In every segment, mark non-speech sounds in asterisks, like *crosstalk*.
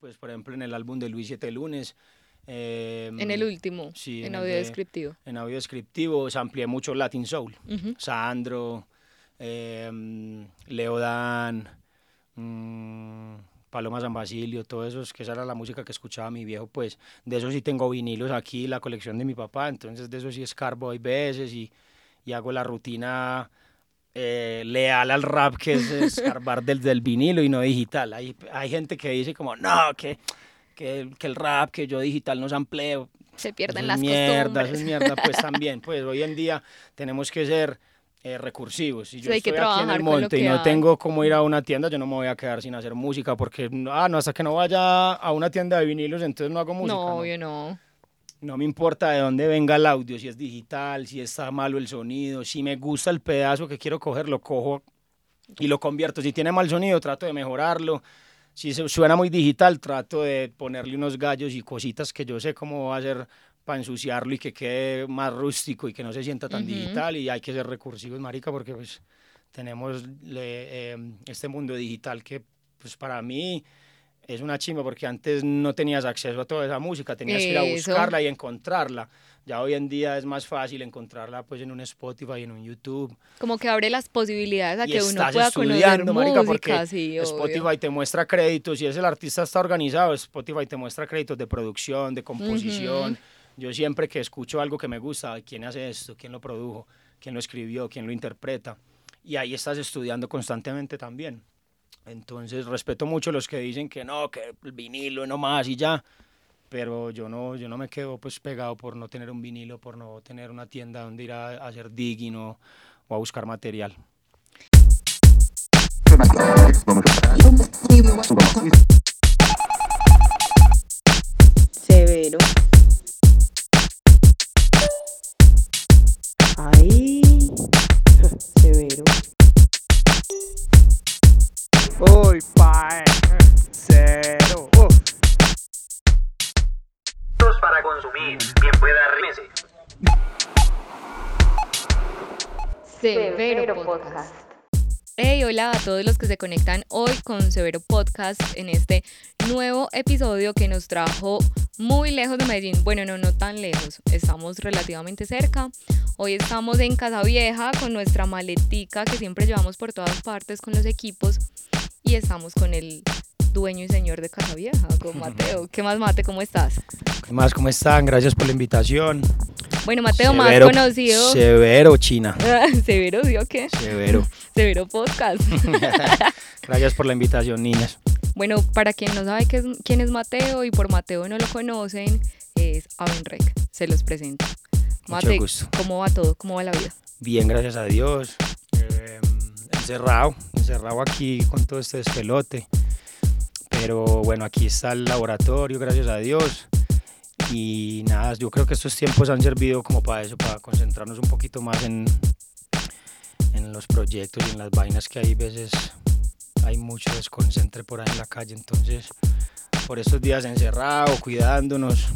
Pues, por ejemplo, en el álbum de Luis Siete Lunes. en el em, último, sí, en, audio descriptivo. En audio descriptivo, se amplié mucho Latin Soul. Sandro, eh, Leo Dan, mm, Paloma San Basilio, todo eso, que esa era la música que escuchaba mi viejo, pues de eso sí tengo vinilos aquí, la colección de mi papá, entonces de eso sí escarbo hay veces y, y hago la rutina eh, leal al rap que es escarbar del, del vinilo y no digital. Hay, hay gente que dice como, no, que, que, que el rap, que yo digital no sampleo. Se pierden las mierda, Eso es mierda, pues *laughs* también, pues hoy en día tenemos que ser eh, recursivos. Si yo estoy aquí en el monte y no tengo cómo ir a una tienda, yo no me voy a quedar sin hacer música porque, ah, no, hasta que no vaya a una tienda de vinilos, entonces no hago música. No, obvio no. No me importa de dónde venga el audio, si es digital, si está malo el sonido, si me gusta el pedazo que quiero coger, lo cojo y lo convierto. Si tiene mal sonido, trato de mejorarlo. Si suena muy digital, trato de ponerle unos gallos y cositas que yo sé cómo va a ser para ensuciarlo y que quede más rústico y que no se sienta tan digital y hay que ser recursivos, marica, porque pues tenemos eh, este mundo digital que pues para mí es una chimba porque antes no tenías acceso a toda esa música, tenías que ir a buscarla y encontrarla. Ya hoy en día es más fácil encontrarla pues en un Spotify, en un YouTube. Como que abre las posibilidades a que uno pueda conocer música, porque sí, Spotify te muestra créditos, si es el artista está organizado, Spotify te muestra créditos de producción, de composición. Yo siempre que escucho algo que me gusta, quién hace esto, quién lo produjo, quién lo escribió, quién lo interpreta. Y ahí estás estudiando constantemente también. Entonces respeto mucho los que dicen que no, que el vinilo no más y ya. Pero yo no, yo no me quedo pues pegado por no tener un vinilo, por no tener una tienda donde ir a, hacer digging o, o a buscar material. Severo Podcast. Hey, hola a todos los que se conectan hoy con Severo Podcast en este nuevo episodio que nos trajo muy lejos de Medellín. Bueno, no, no tan lejos, estamos relativamente cerca. Hoy estamos en Casa Vieja con nuestra maletica que siempre llevamos por todas partes con los equipos y estamos con el dueño y señor de Casa Vieja, con *laughs* Mateo. ¿Qué más, Mate? ¿Cómo estás? ¿Qué más? ¿Cómo están? Gracias por la invitación. Bueno, Mateo, más conocido. Severo, China. Severo, ¿sí o qué? Severo. Severo Podcast. *laughs* Gracias por la invitación, niñas. Bueno, para quien no sabe quién es Mateo y por Mateo no lo conocen, es Avenrec. Se los presento. Mate, ¿cómo va todo? ¿Cómo va la vida? Bien, gracias a Dios. Eh, encerrado, encerrado aquí con todo este despelote. Pero bueno, aquí está el laboratorio, gracias a Dios. Y nada, yo creo que estos tiempos han servido como para eso, para concentrarnos un poquito más en, en los proyectos y en las vainas que hay veces hay mucho desconcentre por ahí en la calle. Entonces, por estos días encerrado, cuidándonos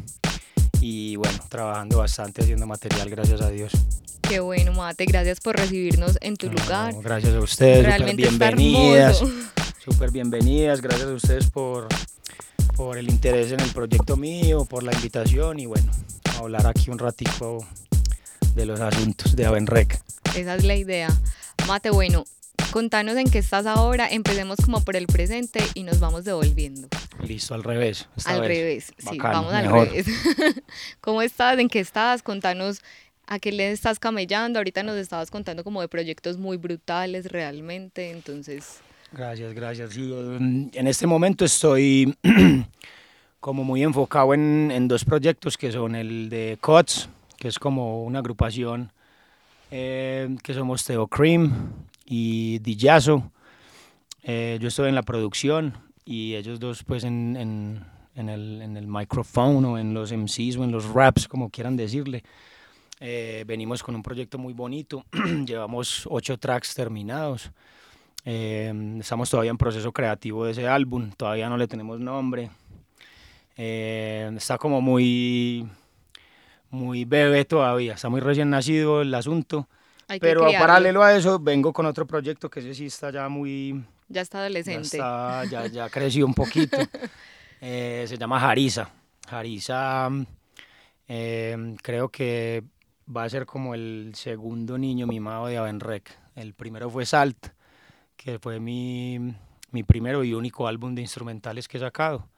y bueno, trabajando bastante, haciendo material, gracias a Dios. Qué bueno, Mate, gracias por recibirnos en tu lugar. Gracias a ustedes, Realmente bienvenidas. Súper bienvenidas, gracias a ustedes por, por el interés en el proyecto mío, por la invitación y bueno, a hablar aquí un ratico de los asuntos de Avenrec. Esa es la idea. Mate, bueno, contanos en qué estás ahora, empecemos como por el presente y nos vamos devolviendo. Listo, al revés. Al revés, sí, vamos al revés. *laughs* ¿Cómo estás? ¿En qué estás? Contanos a qué le estás camellando. Ahorita nos estabas contando como de proyectos muy brutales realmente, entonces... Gracias, gracias. en este momento estoy *clears throat* como muy enfocado en, dos proyectos que son el de COTS, que es como una agrupación eh, que somos Teo Cream y Dillazo. Eh, yo estoy en la producción y ellos dos pues en, en, en, el, en el micrófono o en los MCs o en los raps, como quieran decirle. Eh, venimos con un proyecto muy bonito, *clears throat* llevamos ocho tracks terminados. Eh, estamos todavía en proceso creativo de ese álbum, todavía no le tenemos nombre. Eh, está como muy, muy bebé todavía, está muy recién nacido el asunto. pero paralelo a eso, vengo con otro proyecto que ese sí está ya muy... Ya está adolescente. Ya, ya, ya creció un poquito. *laughs* Eh, se llama Harisa. Harisa eh, creo que va a ser como el segundo niño mimado de Avenrec. El primero fue Salt, que fue mi, mi primero y único álbum de instrumentales que he sacado.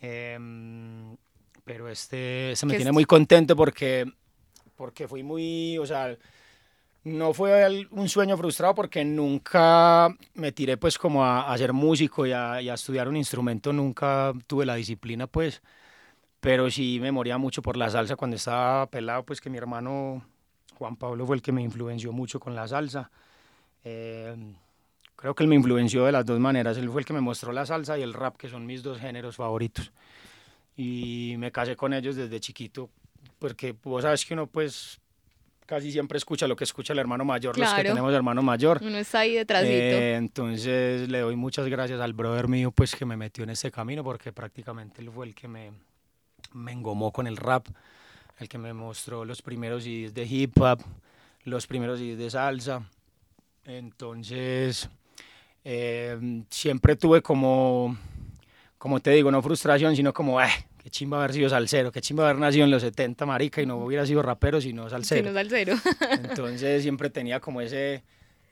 Em, pero este se me ¿Qué tiene es? muy contento porque, porque fui muy, o sea, no fue un sueño frustrado porque nunca me tiré pues como a, a ser músico y a, y a estudiar un instrumento, nunca tuve la disciplina pues, pero sí me moría mucho por la salsa cuando estaba pelado, pues que mi hermano Juan Pablo fue el que me influenció mucho con la salsa. Em, creo que él me influenció de las dos maneras. Él fue el que me mostró la salsa y el rap, que son mis dos géneros favoritos. Y me casé con ellos desde chiquito, porque vos sabes que uno pues casi siempre escucha lo que escucha el hermano mayor, los que Claro. tenemos hermano mayor. Uno está ahí detrásito. Eh, entonces le doy muchas gracias al brother mío pues que me metió en este camino porque prácticamente él fue el que me, me engomó con el rap, el que me mostró los primeros CDs de hip hop, los primeros CDs de salsa. Entonces eh, siempre tuve como, como te digo, no frustración, sino como, eh, qué chimba haber sido salsero, qué chimba haber nacido en los 70, marica, y no hubiera sido rapero, sino Si salsero. no es al cero. *laughs* Entonces siempre tenía como ese,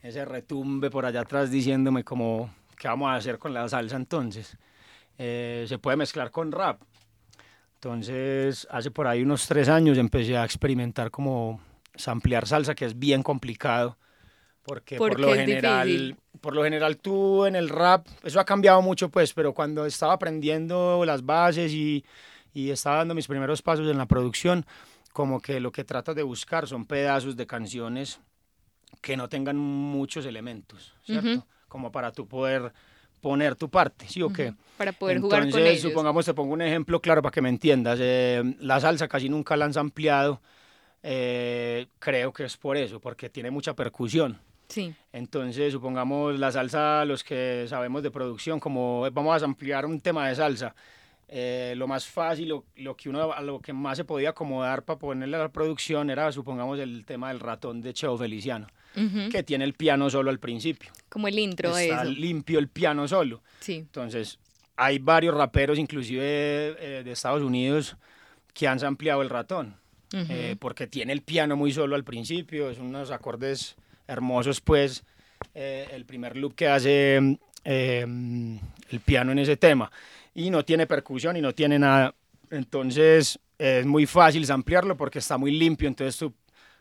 ese retumbe por allá atrás diciéndome como, ¿qué vamos a hacer con la salsa entonces? Eh, se puede mezclar con rap. Entonces hace por ahí unos tres años empecé a experimentar como samplear salsa, que es bien complicado. Porque por Porque lo es general, difícil. Por lo general tú en el rap, eso ha cambiado mucho pues, pero cuando estaba aprendiendo las bases y, y estaba dando mis primeros pasos en la producción, como que lo que tratas de buscar son pedazos de canciones que no tengan muchos elementos, ¿cierto? Ujú. Como para tú poder poner tu parte, ¿sí o qué? Para poder jugar con Entonces, ellos. supongamos, te pongo un ejemplo claro para que me entiendas. eh, la salsa casi nunca la han ampliado. creo que es por eso, porque tiene mucha percusión. Sí. Entonces, supongamos la salsa, los que sabemos de producción, como vamos a ampliar un tema de salsa, eh, lo más fácil, lo, lo que uno, lo que más se podía acomodar para ponerle a la producción era, supongamos, el tema del ratón de Cheo Feliciano, Ujú. que tiene el piano solo al principio. Como el intro de Está eso. limpio el piano solo. Sí. Entonces, hay varios raperos, inclusive eh, de Estados Unidos, que han ampliado el ratón, Ujú. eh, porque tiene el piano muy solo al principio, es unos acordes hermosos, pues, eh, el primer loop que hace eh, el piano en ese tema, y no tiene percusión y no tiene nada, entonces es muy fácil ampliarlo porque está muy limpio, entonces tú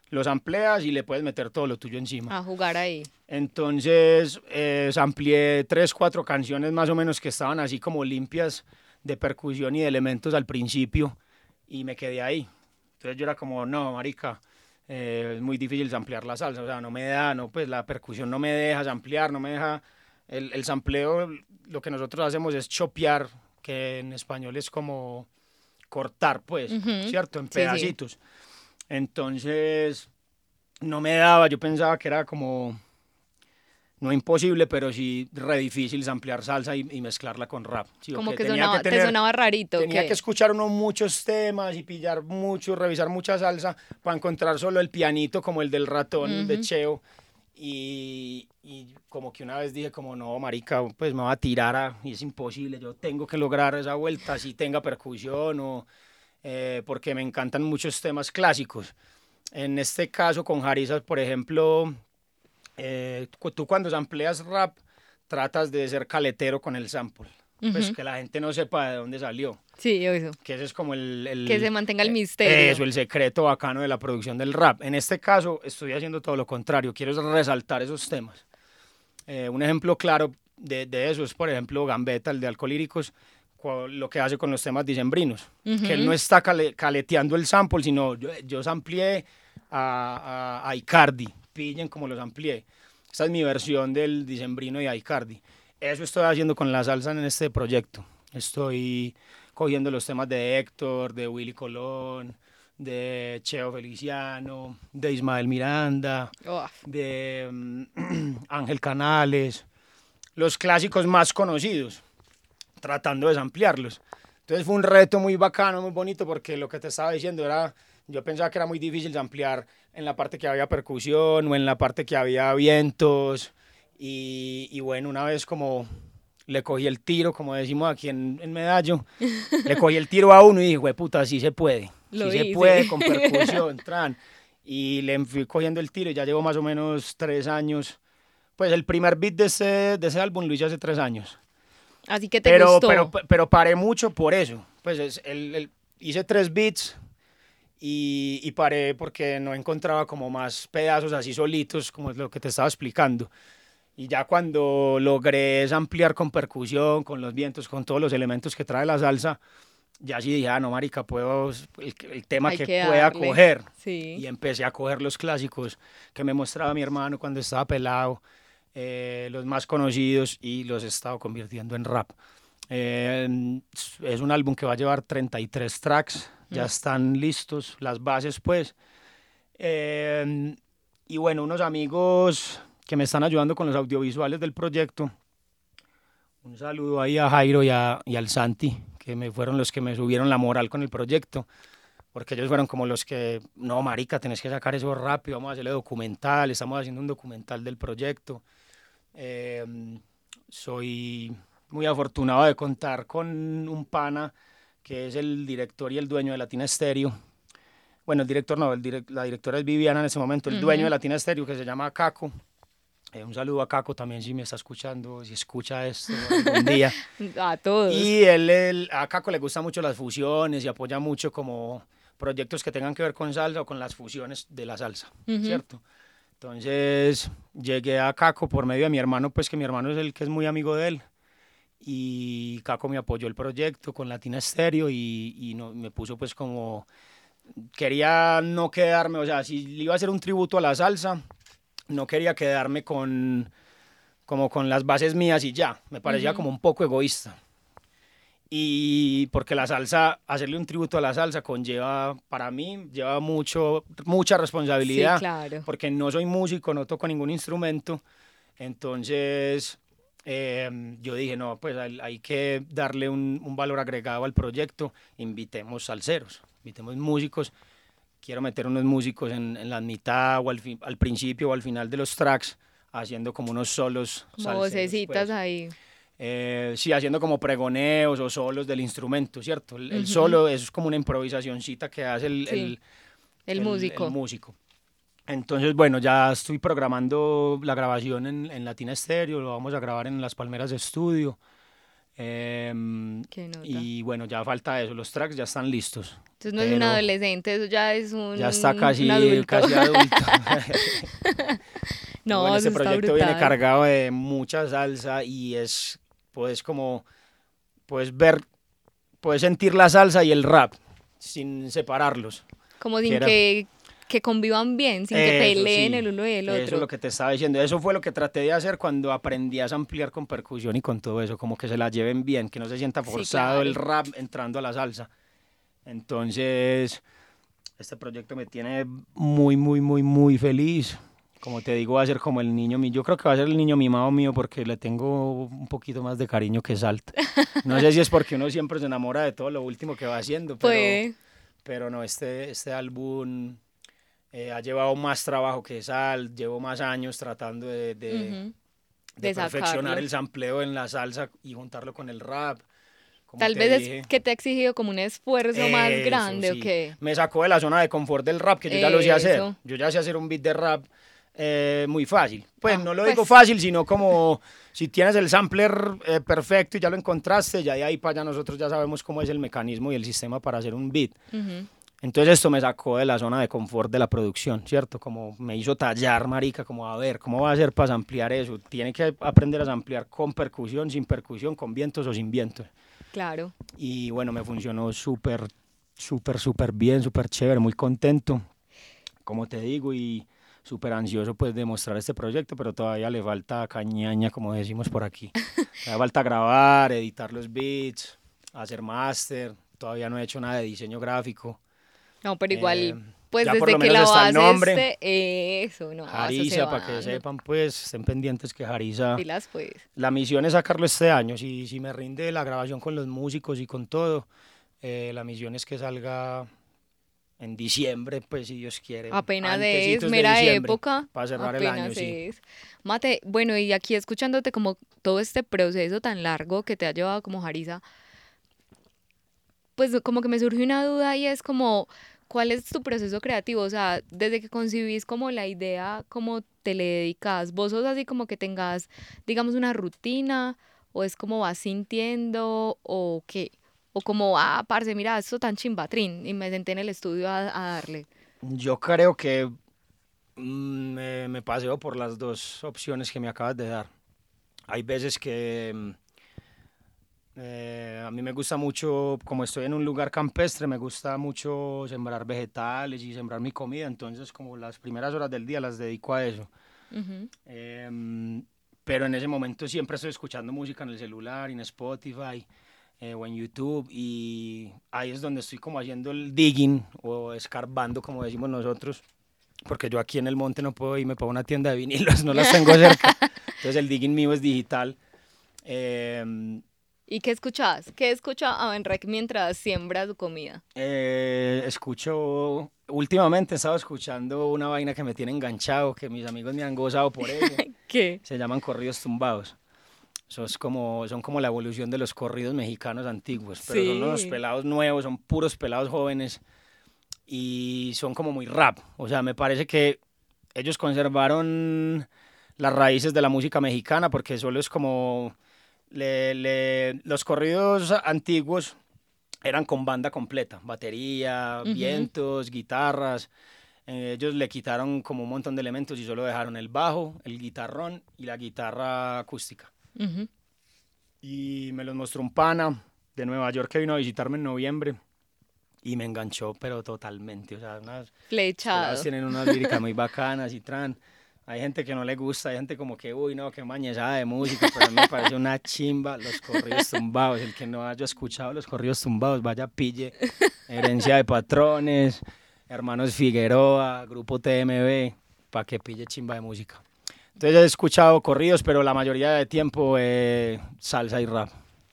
los amplias y le puedes meter todo lo tuyo encima. A jugar ahí. Entonces, eh, amplié tres, cuatro canciones más o menos que estaban así como limpias de percusión y de elementos al principio y me quedé ahí. Entonces yo era como, no, marica, eh, es muy difícil ampliar la salsa, o sea, no me da, no, pues la percusión no me deja ampliar, no me deja, el, el sampleo, lo que nosotros hacemos es chopear, que en español es como cortar, pues, Ujú. ¿cierto? En Sí, sí. pedacitos. Entonces, no me daba, yo pensaba que era como, no imposible, pero sí re difícil ampliar salsa y, y mezclarla con rap. Sí, Como ok, que tenía sonaba, te tener- sonaba rarito. Tenía ¿qué? que escuchar uno muchos temas y pillar mucho, revisar mucha salsa para encontrar solo el pianito como el del ratón de Ujú. Cheo. Y, y como que una vez dije como, no, marica, pues me va a tirar a- y es imposible, yo tengo que lograr esa vuelta, si tenga percusión o... eh, porque me encantan muchos temas clásicos. En este caso con Harisa, por ejemplo, eh, tú cuando sampleas rap tratas de ser caletero con el sample. Pues Ujú. que la gente no sepa de dónde salió. Sí, eso. Que ese es como el... el- Que se mantenga el misterio. Eso, el secreto bacano de la producción del rap. En este caso estoy haciendo todo lo contrario. Quiero es resaltar esos temas. Eh, un ejemplo claro de, de eso es, por ejemplo, Gambetta, el de Alcolíricos, lo que hace con los temas dicembrinos. Que él no está cale- caleteando el sample, sino yo, yo samplié a, a, a Icardi. Pillen como los amplié. Esta es mi versión del dicembrino y Icardi. Eso estoy haciendo con la salsa en este proyecto. Estoy cogiendo los temas de Héctor, de Willy Colón, de Cheo Feliciano, de Ismael Miranda, Oh, de mm, *clears throat* Ángel Canales, los clásicos más conocidos, tratando de ampliarlos. Entonces fue un reto muy bacano, muy bonito, porque lo que te estaba diciendo era, yo pensaba que era muy difícil ampliar en la parte que había percusión o en la parte que había vientos. Y, y bueno, una vez como le cogí el tiro, como decimos aquí en, en Medallo, le *laughs* cogí el tiro a uno y dije, "Jue puta, sí se puede, Lo sí se hice". puede con *laughs* percusión, tran. Y le fui cogiendo el tiro, y ya llevo más o menos tres años. Pues el primer beat de ese, de ese álbum lo hice hace tres años. Así que te Pero, gustó. pero, pero paré mucho por eso. Pues es, el, el- hice tres beats y, y paré porque no encontraba como más pedazos así solitos, como es lo que te estaba explicando. Y ya cuando logré ampliar con percusión, con los vientos, con todos los elementos que trae la salsa, ya sí dije, ah, no, marica, puedo, el, el tema Hay que, que pueda coger. Sí. Y empecé a coger los clásicos que me mostraba mi hermano cuando estaba pelado, eh, los más conocidos, y los he estado convirtiendo en rap. Eh, es un álbum que va a llevar 33 tracks, ya Mm. están listos, las bases pues. Eh, y bueno, unos amigos que me están ayudando con los audiovisuales del proyecto. Un saludo ahí a Jairo y, a- y al Santi, que me fueron los que me subieron la moral con el proyecto porque ellos fueron como los que, no, marica, tenés que sacar eso rápido, vamos a hacerle documental, estamos haciendo un documental del proyecto. Eh, soy muy afortunado de contar con un pana que es el director y el dueño de Latina Stereo. Bueno, el director no, el direc- la directora es Viviana en ese momento, el dueño Ujú. de Latina Stereo que se llama Caco. Eh, un saludo a Caco también si me está escuchando, si escucha esto algún día. *laughs* A todos. Y él, él- a Caco le gustan mucho las fusiones y apoya mucho como proyectos que tengan que ver con salsa o con las fusiones de la salsa, Ujú. ¿cierto? Entonces llegué a Caco por medio de mi hermano, pues que mi hermano es el que es muy amigo de él. Y Caco me apoyó el proyecto con Latina Stereo y, y no, me puso pues como... Quería no quedarme, o sea, si le iba a hacer un tributo a la salsa, no quería quedarme con como con las bases mías y ya. Me parecía Ujú. como un poco egoísta. Y porque la salsa, hacerle un tributo a la salsa conlleva, para mí, lleva mucho, mucha responsabilidad. Sí, claro. Porque no soy músico, no toco ningún instrumento. Entonces, eh, yo dije, no, pues hay, que darle un, un valor agregado al proyecto. Invitemos salseros, invitemos músicos. Quiero meter unos músicos en, en la mitad o al, fin- al principio o al final de los tracks, haciendo como unos solos. Como salseros, vocecitas pues. ahí. Eh, sí, haciendo como pregoneos o solos del instrumento, ¿cierto? El, el Ujú. solo eso es como una improvisacióncita que hace el, Sí, el- El, músico. el músico. Entonces, bueno, ya estoy programando la grabación en, en Latina Stereo, lo vamos a grabar en Las Palmeras de Estudio. Em, Qué nota. y bueno, ya falta eso, los tracks ya están listos. Entonces no es un adolescente, eso ya es un, Ya está casi, adulto. casi adulto. *laughs* no, bueno, este proyecto viene cargado de mucha salsa y es, puedes como, puedes ver, puedes sentir la salsa y el rap sin separarlos. Como sin que era- que, que convivan bien, sin que Eso peleen sí, el uno y el otro. Eso es lo que te estaba diciendo. Eso fue lo que traté de hacer cuando aprendí a ampliar con percusión y con todo eso, como que se la lleven bien, que no se sienta Sí, forzado el claro. rap entrando a la salsa. Entonces, este proyecto me tiene muy, muy, muy, muy feliz. Como te digo, va a ser como el niño mío. Yo creo que va a ser el niño mimado mío porque le tengo un poquito más de cariño que Salt. *laughs* No sé si es porque uno siempre se enamora de todo lo último que va haciendo, pero, Puede. pero no, este, este álbum eh, ha llevado más trabajo que Sal, llevo más años tratando de, de, Ujú. de de perfeccionar el sampleo en la salsa y juntarlo con el rap. Como Tal vez dije. es que te ha exigido como un esfuerzo más Eso, grande sí. o qué. Me sacó de la zona de confort del rap, que yo ya lo sé hacer. Yo ya sé hacer un beat de rap eh, muy fácil. Pues Ah, no lo pues. digo fácil, sino como *laughs* si tienes el sampler eh, perfecto y ya lo encontraste, ya de ahí para allá nosotros ya sabemos cómo es el mecanismo y el sistema para hacer un beat. Ujú. Entonces esto me sacó de la zona de confort de la producción, ¿cierto? Como me hizo tallar, marica, como a ver, ¿cómo va a hacer para ampliar eso? Tiene que aprender a ampliar con percusión, sin percusión, con vientos o sin vientos. Claro. Y bueno, me funcionó súper, súper, súper bien, súper chévere, muy contento, como te digo, y súper ansioso pues de mostrar este proyecto, pero todavía le falta cañaña, como decimos por aquí. *laughs* Le falta grabar, editar los beats, hacer máster, todavía no he hecho nada de diseño gráfico. No, pero igual, Eh, pues desde que la base nombre. esté- eso, no, va para que sepan, pues, estén pendientes que Harisa... Pilas, pues. La misión es sacarlo este año. Si, si me rinde la grabación con los músicos y con todo, eh, la misión es que salga en diciembre, pues si Dios quiere. Apenas es, de mera diciembre, época. Para cerrar el año, sí. es. Mate, bueno, y aquí escuchándote como todo este proceso tan largo que te ha llevado como Jarisa, pues como que me surge una duda y es como, ¿cuál es tu proceso creativo? O sea, desde que concibís como la idea, ¿cómo te le dedicas? ¿Vos sos así como que tengas, digamos, una rutina? ¿O es como vas sintiendo? ¿O qué? O como, ah, parce, mira, esto tan chimbatrín. Y me senté en el estudio a, a darle. Yo creo que mm, me, me paseo por las dos opciones que me acabas de dar. Hay veces que mm, eh, a mí me gusta mucho, como estoy en un lugar campestre, me gusta mucho sembrar vegetales y sembrar mi comida, entonces como las primeras horas del día las dedico a eso. Ujú. Em, pero en ese momento siempre estoy escuchando música en el celular, en Spotify eh, o en YouTube y ahí es donde estoy como haciendo el digging o escarbando, como decimos nosotros, porque yo aquí en el monte no puedo irme para una tienda de vinilos, *laughs* no las tengo cerca. *laughs* Entonces el digging mío es digital. Em, ¿Y qué escuchás? ¿Qué escucha a Enrique mientras siembra su comida? Eh, escucho, últimamente he estado escuchando una vaina que me tiene enganchado, que mis amigos me han gozado por *laughs* eso. ¿Qué? Se llaman corridos tumbados. Eso es como, son como la evolución de los corridos mexicanos antiguos, pero son unos pelados nuevos, son puros pelados jóvenes y son como muy rap. O sea, me parece que ellos conservaron las raíces de la música mexicana porque solo es como le- le- los corridos antiguos eran con banda completa, batería, Ujú. vientos, guitarras. Eh, ellos le quitaron como un montón de elementos y solo dejaron el bajo, el guitarrón y la guitarra acústica. Ujú. Y me los mostró un pana de Nueva York que vino a visitarme en noviembre y me enganchó, pero totalmente. O sea, unas Flechado. tienen unas líricas muy bacanas y tran. Hay gente que no le gusta, hay gente como que, uy, no, qué mañezada de música, pero a mí me parece una chimba los corridos tumbados. El que no haya escuchado los corridos tumbados, vaya pille. Herencia de patrones, Hermanos Figueroa, Grupo TMB, para que pille chimba de música. Entonces he escuchado corridos, pero la mayoría de tiempo eh, salsa y rap.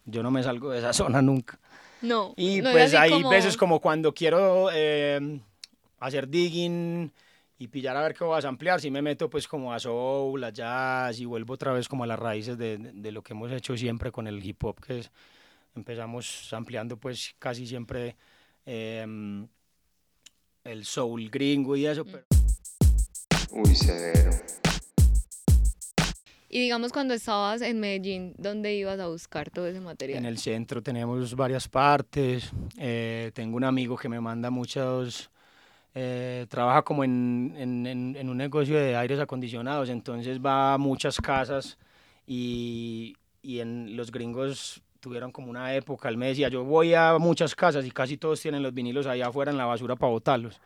Yo no me salgo de esa *laughs* zona nunca. No. Y no es pues hay como- veces como cuando quiero eh, hacer digging y pillar a ver qué vas a ampliar, si me meto pues como a soul, a jazz y vuelvo otra vez como a las raíces de, de- lo que hemos hecho siempre con el hip hop, que es, empezamos ampliando pues casi siempre em, el soul gringo y Mm. eso, pero Uy, severo. Y digamos cuando estabas en Medellín, ¿dónde ibas a buscar todo ese material? En el centro tenemos varias partes. eh, tengo un amigo que me manda muchos. Eh, trabaja como en, en- en- en un negocio de aires acondicionados, entonces va a muchas casas y, y en los gringos tuvieron como una época, él me decía, yo voy a muchas casas y casi todos tienen los vinilos allá afuera en la basura para botarlos.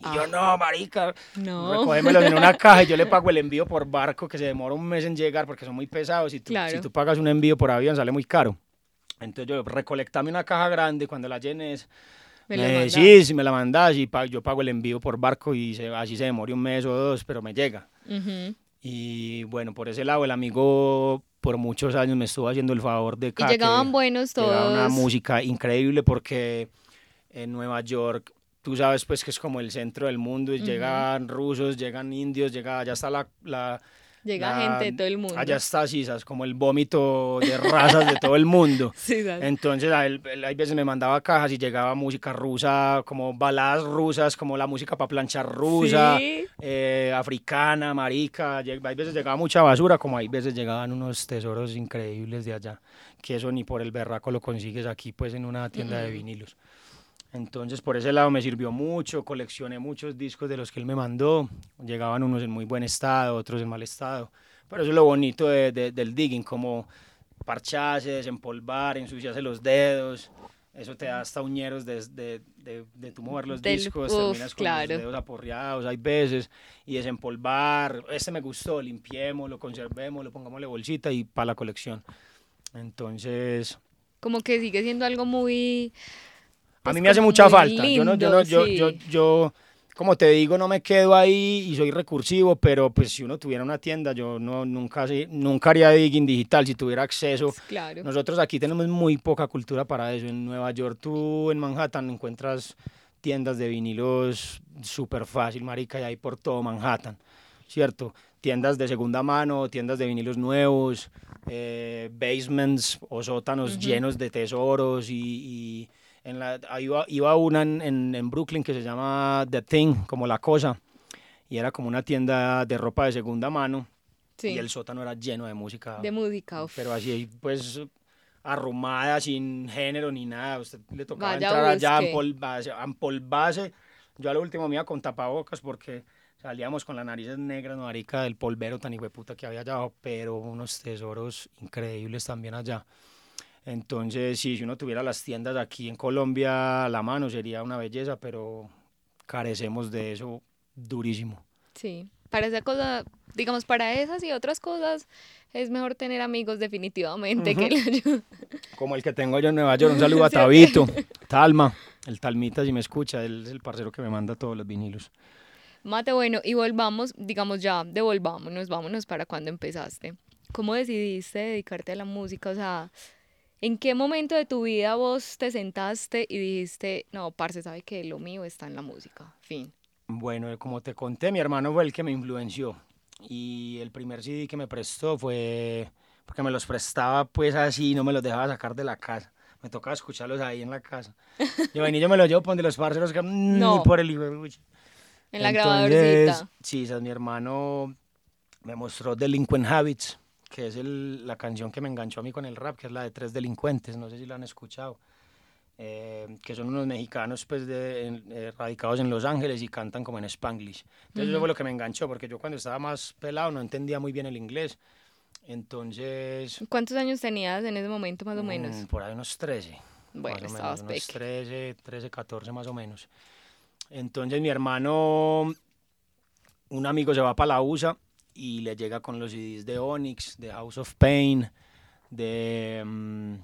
Y yo, no, marica, No. recógemelos en una caja y yo le *laughs* pago el envío por barco que se demora un mes en llegar porque son muy pesados y tú, Claro. si tú pagas un envío por avión sale muy caro. Entonces yo recolectame una caja grande cuando la llenes. Me mandas. sí, si me la mandas y yo pago el envío por barco y se- así se demore un mes o dos, pero me llega. Ujú. Y bueno, por ese lado el amigo por muchos años me estuvo haciendo el favor de Y llegaban que- buenos todos. una música increíble porque en Nueva York, tú sabes pues que es como el centro del mundo, y Ujú. llegan rusos, llegan indios, llega, allá está la... la- Llega la- gente de todo el mundo. Allá está, sabes, como el vómito de razas de todo el mundo. *laughs* Sí. Entonces, a él, él hay veces me mandaba cajas y llegaba música rusa, como baladas rusas, como la música para planchar rusa, Sí. eh, africana, marica. Hay veces llegaba mucha basura, como hay veces llegaban unos tesoros increíbles de allá, que eso ni por el berraco lo consigues aquí, pues, en una tienda de Mm. vinilos. Entonces, por ese lado me sirvió mucho, coleccioné muchos discos de los que él me mandó. Llegaban unos en muy buen estado, otros en mal estado. Pero eso es lo bonito de- de- del digging, como parcharse, desempolvar, ensuciarse los dedos. Eso te da hasta uñeros de, de, de, de tú mover los Del- discos, uf, terminas con claro. los dedos aporreados, hay veces, y desempolvar. Este me gustó, limpiémoslo, conservémoslo, pongámosle bolsita y para la colección. Entonces, Como que sigue siendo algo muy... a pues, mí me hace mucha falta. yo, no, yo, no, yo, yo, yo, como te digo, no me quedo ahí y soy recursivo, pero pues si uno tuviera una tienda, yo no, nunca, nunca haría digging digital si tuviera acceso. Claro. Nosotros aquí tenemos muy poca cultura para eso. En Nueva York, tú en Manhattan encuentras tiendas de vinilos súper fácil, marica, y hay por todo Manhattan, ¿cierto? Tiendas de segunda mano, tiendas de vinilos nuevos, eh, basements o sótanos llenos de tesoros y, y en la, iba, iba una en, en, en Brooklyn que se llama The Thing, como la cosa, y era como una tienda de ropa de segunda mano Sí. y el sótano era lleno de música. De música, uf. Pero así, pues, arrumada, sin género ni nada. Usted le tocaba Vaya, entrar allá a busque. empolvarse, a empolvarse. Yo a lo último me iba con tapabocas porque salíamos con las narices negras, marica, del polvero tan puta que había allá, pero unos tesoros increíbles también allá. Entonces, sí, si uno tuviera las tiendas aquí en Colombia a la mano sería una belleza, pero carecemos de eso durísimo. Sí. Para esa cosa, digamos, para esas y otras cosas, es mejor tener amigos definitivamente que la *laughs* ayuda. Como el que tengo yo en Nueva York. Un saludo a *laughs* Tabito, Talma, el Talmita si me escucha, él es el parcero que me manda todos los vinilos. Mate, bueno, y volvamos, digamos ya, devolvámonos, vámonos para cuando empezaste. ¿Cómo decidiste dedicarte a la música? O sea, ¿en qué momento de tu vida vos te sentaste y dijiste, no, parce, sabe que lo mío está en la música? Fin. Bueno, como te conté, mi hermano fue el que me influenció. Y el primer CD que me prestó fue porque me los prestaba pues así, no me los dejaba sacar de la casa. Me tocaba escucharlos ahí en la casa. Yo venía, yo me los llevo por donde los parceros que mm, No. por el hijo de. En la Entonces, grabadorcita. Sí, esa, mi hermano me mostró Delinquent Habits, que es el- la canción que me enganchó a mí con el rap, que es la de Tres Delincuentes, no sé si la han escuchado, eh, que son unos mexicanos pues de, eh, radicados en Los Ángeles y cantan como en Spanglish. Entonces eso fue lo que me enganchó, porque yo cuando estaba más pelado no entendía muy bien el inglés. Entonces, ¿Cuántos años tenías en ese momento más o menos? mm, por ahí unos 13. Bueno, más estabas menos, unos peque. 13, 13, 14 más o menos. Entonces mi hermano, un amigo se va para la USA y le llega con los CDs de Onyx, de House of Pain, de, mm,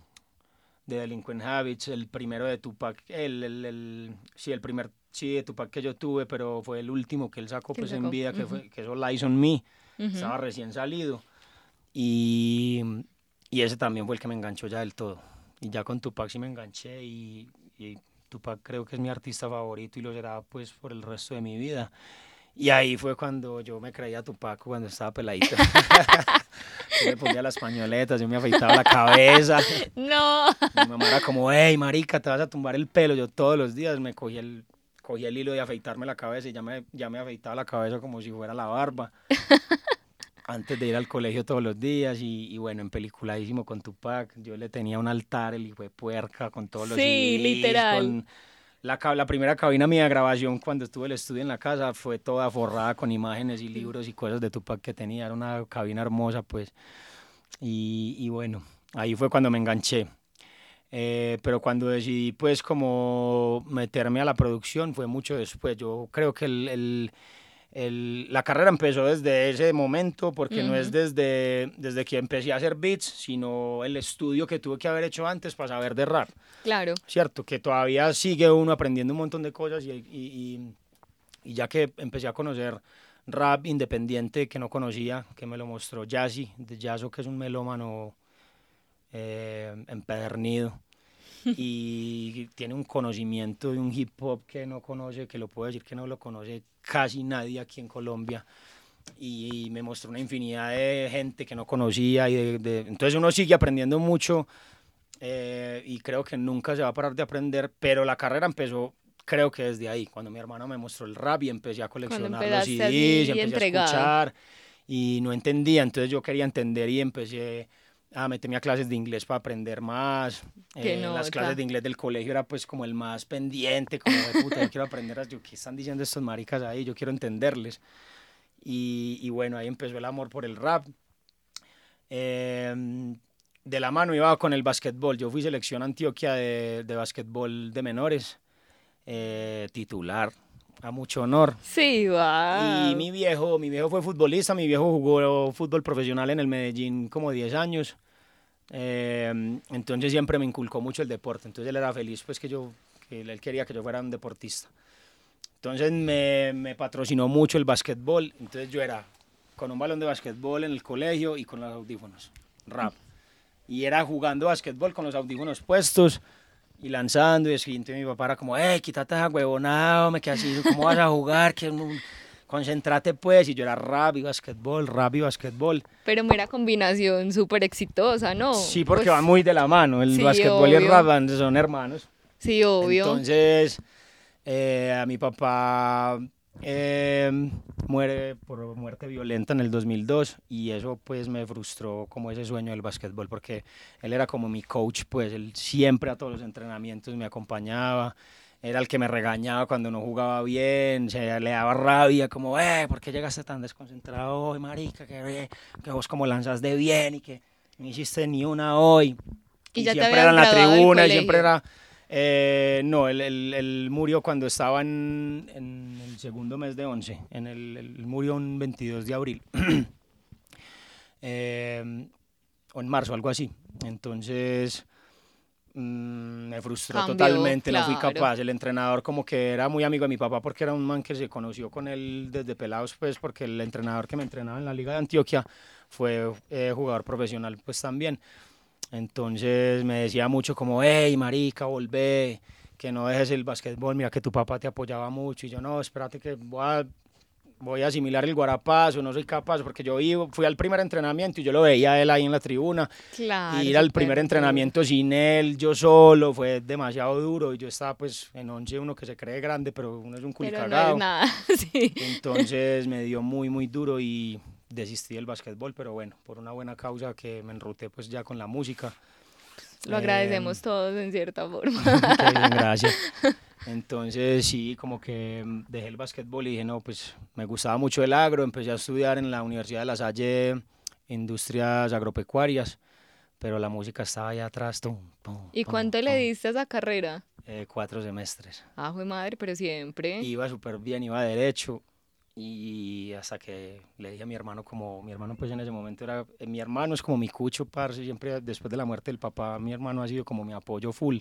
de Delinquent Habits, el primero de Tupac, el, el, el- sí, el primer sí, de Tupac que yo tuve, pero fue el último que él sacó Que pues en sacó, vida, que, ujú. fue, que eso Lies on Me, Ujú. estaba recién salido. Y, y ese también fue el que me enganchó ya del todo. Y ya con Tupac sí me enganché y, y Tupac creo que es mi artista favorito y lo será pues por el resto de mi vida. Y ahí fue cuando yo me creía Tupac cuando estaba peladito. *laughs* yo me ponía las pañoletas, yo me afeitaba la cabeza. No. Mi mamá era como, hey, marica, te vas a tumbar el pelo. Yo todos los días me cogía el, cogía el hilo de afeitarme la cabeza y ya me, ya me afeitaba la cabeza como si fuera la barba. *laughs* Antes de ir al colegio todos los días y, y bueno, en peliculadísimo con Tupac. Yo le tenía un altar, el hijo de puerca, con todos los Sí, CDs, literal. con La, la primera cabina mía de grabación cuando estuve el estudio en la casa fue toda forrada con imágenes y libros y cosas de Tupac que tenía. Era una cabina hermosa, pues. Y, y bueno, ahí fue cuando me enganché. Eh, pero cuando decidí pues como meterme a la producción fue mucho después. Yo creo que el- el- la carrera empezó desde ese momento porque no es desde, desde que empecé a hacer beats, sino el estudio que tuve que haber hecho antes para saber de rap. Claro. Cierto, que todavía sigue uno aprendiendo un montón de cosas y, y- y- y ya que empecé a conocer rap independiente que no conocía, que me lo mostró Jazzy, de Jazzo, que es un melómano eh, empedernido y tiene un conocimiento de un hip hop que no conoce, que lo puedo decir que no lo conoce casi nadie aquí en Colombia. Y, me mostró una infinidad de gente que no conocía y de- de- entonces uno sigue aprendiendo mucho eh, y creo que nunca se va a parar de aprender, pero la carrera empezó creo que desde ahí, cuando mi hermano me mostró el rap y empecé a coleccionar los CDs, y empecé entregado. a escuchar y no entendía, entonces yo quería entender y empecé a meterme a clases de inglés para aprender más. Qué Eh, las nota. clases de inglés del colegio era pues como el más pendiente, como de puta, yo quiero aprender, a- yo, ¿qué están diciendo estos maricas ahí? Yo quiero entenderles. Y, y bueno, ahí empezó el amor por el rap. Eh, de la mano iba con el básquetbol. Yo fui selección Antioquia de, de básquetbol de menores, eh, titular, a mucho honor. Sí, wow. Y mi viejo, mi viejo fue futbolista, mi viejo jugó fútbol profesional en el Medellín como 10 años. Eh, entonces siempre me inculcó mucho el deporte. Entonces él era feliz, pues que yo, que él quería que yo fuera un deportista. Entonces me, me patrocinó mucho el básquetbol. Entonces yo era con un balón de básquetbol en el colegio y con los audífonos, rap. Y era jugando básquetbol con los audífonos puestos y lanzando y. Y mi papá era como, ¡eh, quítate esa huevonada, me quedas así, ¿cómo vas a jugar? Que Concéntrate pues. Y yo era rap y basquetbol, rap y basquetbol. Pero mera combinación súper exitosa, ¿no? Sí, porque Pues, van muy de la mano. El sí, basquetbol y el rap son hermanos. Sí, obvio. Entonces, eh, a mi papá eh, muere por muerte violenta en el 2002 y eso pues me frustró como ese sueño del básquetbol porque él era como mi coach, pues él siempre a todos los entrenamientos me acompañaba. Era el que me regañaba cuando no jugaba bien, se le daba rabia, como, eh, ¿por qué llegaste tan desconcentrado hoy, marica? Que, que vos como lanzas de bien y que no hiciste ni una hoy. Y ya te siempre era en la tribuna y siempre era... eh, no, él, él- él murió cuando estaba en, en el segundo mes de 11. En el, él murió un 22 de abril. *clears throat* Eh, o en marzo, algo así. Entonces mm, me frustró totalmente, no fui claro. capaz. El entrenador como que era muy amigo de mi papá porque era un man que se conoció con él desde pelados, pues porque el entrenador que me entrenaba en la Liga de Antioquia fue eh, jugador profesional pues también. Entonces me decía mucho como, hey, marica, volvé, que no dejes el básquetbol, mira que tu papá te apoyaba mucho. Y yo, no, espérate que voy a, voy a asimilar el guarapazo, no soy capaz, porque yo iba- fui al primer entrenamiento y yo lo veía a él ahí en la tribuna. Claro. y ir al primer entrenamiento sin él, yo solo, fue demasiado duro. Y yo estaba pues en 11, uno que se cree grande, pero uno es un Pero no culicagao. es nada, *laughs* sí. Entonces me dio muy, muy duro y desistí del básquetbol, pero bueno, por una buena causa que me enruté pues ya con la música. Lo agradecemos todos en cierta forma. Qué *laughs* bien, gracias. *laughs* Entonces sí, como que mm, dejé el básquetbol y dije, no, pues me gustaba mucho el agro, empecé a estudiar en la Universidad de La Salle Industrias Agropecuarias, pero la música estaba allá atrás. tum, pum, ¿Y pum, cuánto le diste a esa carrera? Eh, cuatro semestres. Ah, madre, pero siempre. Iba súper bien, iba derecho. Y hasta que le dije a mi hermano, como mi hermano pues en ese momento era, eh, mi hermano es como mi cucho, parce, siempre después de la muerte del papá, mi hermano ha sido como mi apoyo full.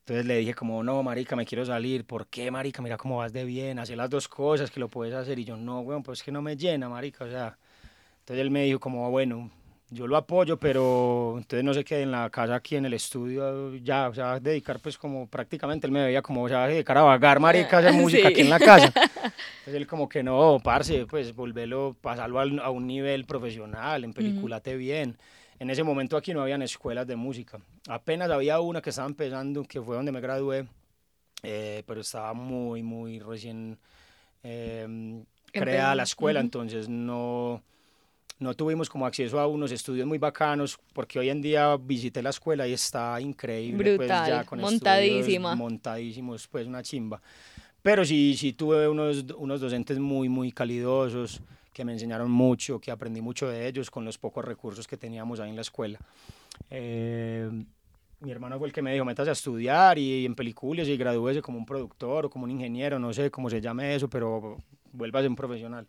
Entonces le dije como, no, marica, me quiero salir. ¿Por qué, marica? Mira cómo vas de bien, hacer las dos cosas que lo puedes hacer. Y yo, no, weón, pues es que no me llena, marica, o sea. Entonces él me dijo como, bueno, yo lo apoyo, pero entonces no se quede en la casa aquí en el estudio ya, o sea, dedicar pues como prácticamente, él me veía como, o sea, dedicar a vagar, marica, hacer *laughs* música aquí Sí. en la casa. Entonces él como que no, parce, pues volverlo, pasarlo a un nivel profesional, en peliculate bien. En ese momento aquí no habían escuelas de música. Apenas había una que estaba empezando, que fue donde me gradué, eh, pero estaba muy, muy recién eh, creada la escuela, ujú. entonces no, no tuvimos como acceso a unos estudios muy bacanos, porque hoy en día visité la escuela y está increíble. pues, Brutal, ya con estudios montadísima. montadísimos, pues una chimba. Pero sí, sí tuve unos, unos docentes muy, muy calidosos, que me enseñaron mucho, que aprendí mucho de ellos con los pocos recursos que teníamos ahí en la escuela. Eh, mi hermano fue el que me dijo, métase a estudiar y, en películas y gradúese como un productor o como un ingeniero, no sé cómo se llame eso, pero vuélvase un profesional.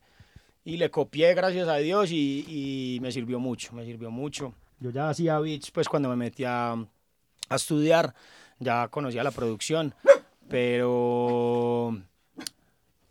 Y le copié, gracias a Dios, y, y me sirvió mucho, me sirvió mucho. Yo ya hacía beats, pues cuando me metí a, a estudiar, ya conocía la producción, pero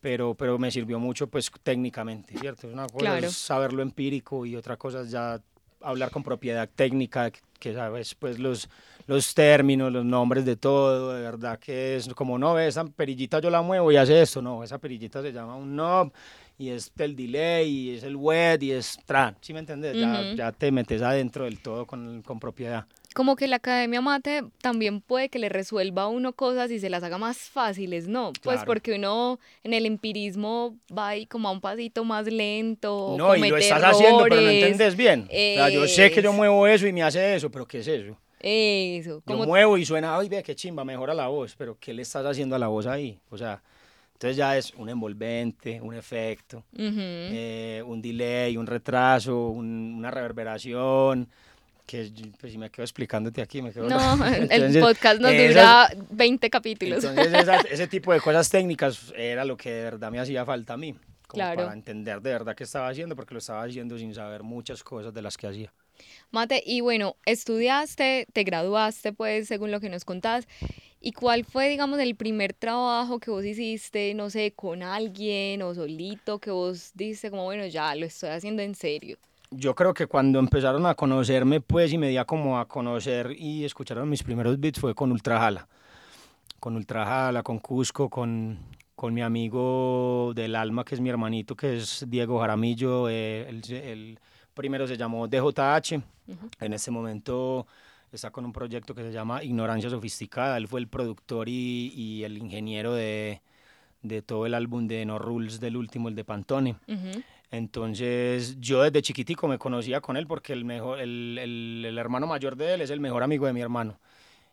pero, pero me sirvió mucho pues técnicamente, ¿cierto? Una cosa Claro. es saberlo empírico y otra cosa es ya hablar con propiedad técnica, que, sabes pues los, los términos, los nombres de todo, de verdad que es como, no, esa perillita yo la muevo y hace esto, no, esa perillita se llama un knob y es el delay y es el wet y es tran, ¿sí me entiendes? ya, Ujú. ya te metes adentro del todo con, con propiedad. Como que la academia mate también puede que le resuelva a uno cosas y se las haga más fáciles, ¿no? Pues Claro. porque uno en el empirismo va ahí como a un pasito más lento. No, y lo estás haciendo, pero no errores. entendés bien. O sea, yo sé que yo Es- muevo eso y me hace eso, pero ¿qué es eso? Eso. Yo Como muevo y suena, ay, ve qué chimba, mejora la voz, pero ¿qué le estás haciendo a la voz ahí? O sea, entonces ya es un envolvente, un efecto, eh, un delay, un retraso, un- una reverberación, que pues si me quedo explicándote aquí, me quedo... No, *laughs* *laughs* el podcast nos esas- dura 20 capítulos. Entonces *laughs* ese tipo de cosas técnicas era lo que de verdad me hacía falta a mí, como Claro. para entender de verdad qué estaba haciendo, porque lo estaba haciendo sin saber muchas cosas de las que hacía. Mate, y bueno, estudiaste, te graduaste, pues, según lo que nos contás. ¿Y cuál fue, digamos, el primer trabajo que vos hiciste, no sé, con alguien o solito, que vos dijiste como, bueno, ya lo estoy haciendo en serio? yo creo que cuando empezaron a conocerme, pues, y me di a como a conocer y escucharon mis primeros beats fue con Ultrajala. Con Ultrajala, con Cusco, con, con mi amigo del alma, que es mi hermanito, que es Diego Jaramillo. eh, él primero se llamó DJH. En este momento está con un proyecto que se llama Ignorancia Sofisticada. Él fue el productor y, y el ingeniero de, de todo el álbum de No Rules del último, el de Pantone. Ujú. Entonces yo desde chiquitico me conocía con él porque el, mejor, el, el- el hermano mayor de él es el mejor amigo de mi hermano.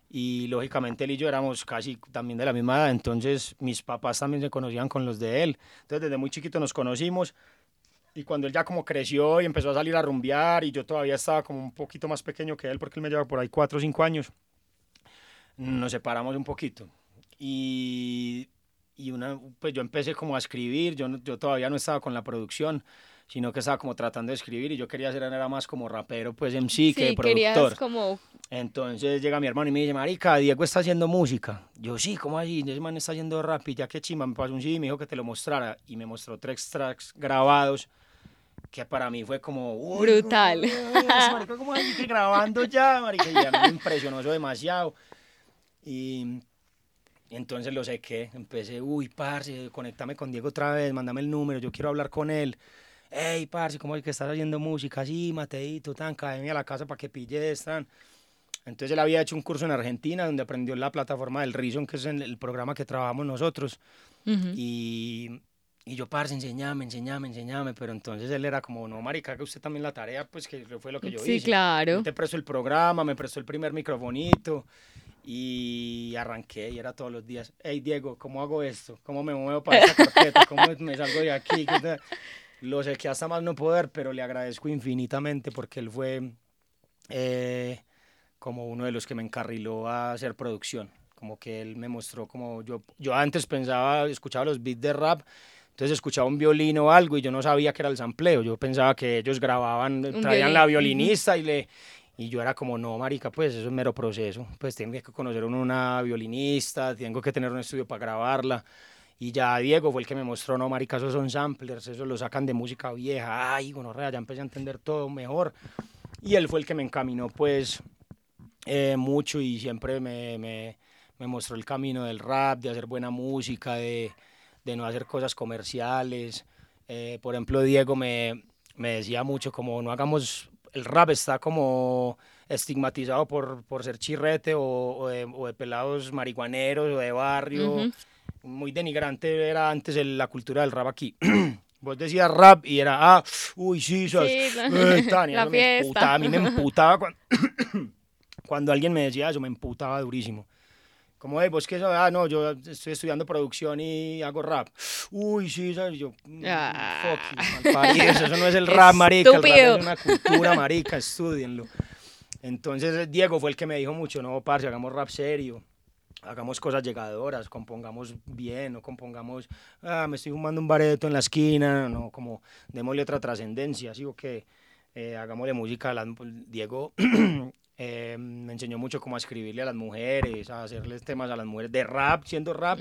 Y lógicamente él y yo éramos casi también de la misma edad, entonces mis papás también se conocían con los de él. Entonces desde muy chiquito nos conocimos y cuando él ya como creció y empezó a salir a rumbear y yo todavía estaba como un poquito más pequeño que él porque él me lleva por ahí cuatro o cinco años, nos separamos un poquito. Y, y una, pues yo empecé como a escribir, yo, yo todavía no estaba con la producción, sino que estaba como tratando de escribir y yo quería ser era más como rapero, pues MC que Sí, productor. querías como... Entonces llega mi hermano y me dice, marica, Diego está haciendo música. Yo, sí, ¿cómo así? Ese man está haciendo rap y ya que chimba, me pasó un CD y me dijo que te lo mostrara. Y me mostró tres tracks grabados que para mí fue como... uy, Brutal. uy, marica, ¿cómo así que grabando ya, marica? Y a mí me impresionó eso demasiado. Y entonces lo sé que empecé, uy, parce, conectame con Diego otra vez, mándame el número, yo quiero hablar con él. Ey, parce, ¿cómo es que estás haciendo música? Sí, Mateito, tan, cáeme a la casa para que pilles, tan. Entonces él había hecho un curso en Argentina donde aprendió la plataforma del Reason, que es el, programa que trabajamos nosotros. Ujú. Y, y yo, parce, enseñame, enseñame, enseñame. Pero entonces él era como, no, marica, que usted también la tarea, pues que fue lo que yo Sí, hice. claro. Yo te presto el programa, me prestó el primer microfonito y arranqué y era todos los días, hey Diego, ¿cómo hago esto? ¿Cómo me muevo para esta carpeta? ¿Cómo me salgo de aquí? Lo sé que hasta más no poder, pero le agradezco infinitamente porque él fue eh, como uno de los que me encarriló a hacer producción. Como que él me mostró como yo, yo antes pensaba, escuchaba los beats de rap, entonces escuchaba un violín o algo y yo no sabía que era el sampleo. Yo pensaba que ellos grababan, traían la violinista y le... Y yo era como, no, marica, pues eso es mero proceso. Pues tengo que conocer una violinista, tengo que tener un estudio para grabarla. Y ya Diego fue el que me mostró, no, marica, esos son samplers, eso lo sacan de música vieja. Ay, bueno, ya empecé a entender todo mejor. Y él fue el que me encaminó, pues, eh, mucho y siempre me, me, me mostró el camino del rap, de hacer buena música, de, de no hacer cosas comerciales. Eh, por ejemplo, Diego me, me decía mucho como no hagamos, el rap está como estigmatizado por, por ser chirrete o, o de, o de pelados marihuaneros o de barrio. Ujú. Muy denigrante era antes el- la cultura del rap aquí. *clears throat* Vos decías rap y era, ah, uy, sí, sos, Sí, *laughs* la- eh, tan, y la eso me fiesta. emputaba, a mí me emputaba *laughs* cuando, *clears throat* cuando alguien me decía eso, me emputaba durísimo. Como, hey, vos qué sabes, ah, no, yo estoy estudiando producción y hago rap. Uy, sí, ¿sabes? Yo, mm, Ah. fuck eso no es el *laughs* rap, marica, el rap Estúpido. es una cultura, marica, estudienlo. Entonces, Diego fue el que me dijo mucho, no, parce, hagamos rap serio, hagamos cosas llegadoras, compongamos bien, no compongamos, ah, me estoy fumando un bareto en la esquina, no, como, démosle otra trascendencia, así o que eh, hagámosle música las, Diego *clears throat* eh, me enseñó mucho cómo a escribirle a las mujeres, a hacerles temas a las mujeres, de rap, siendo rap,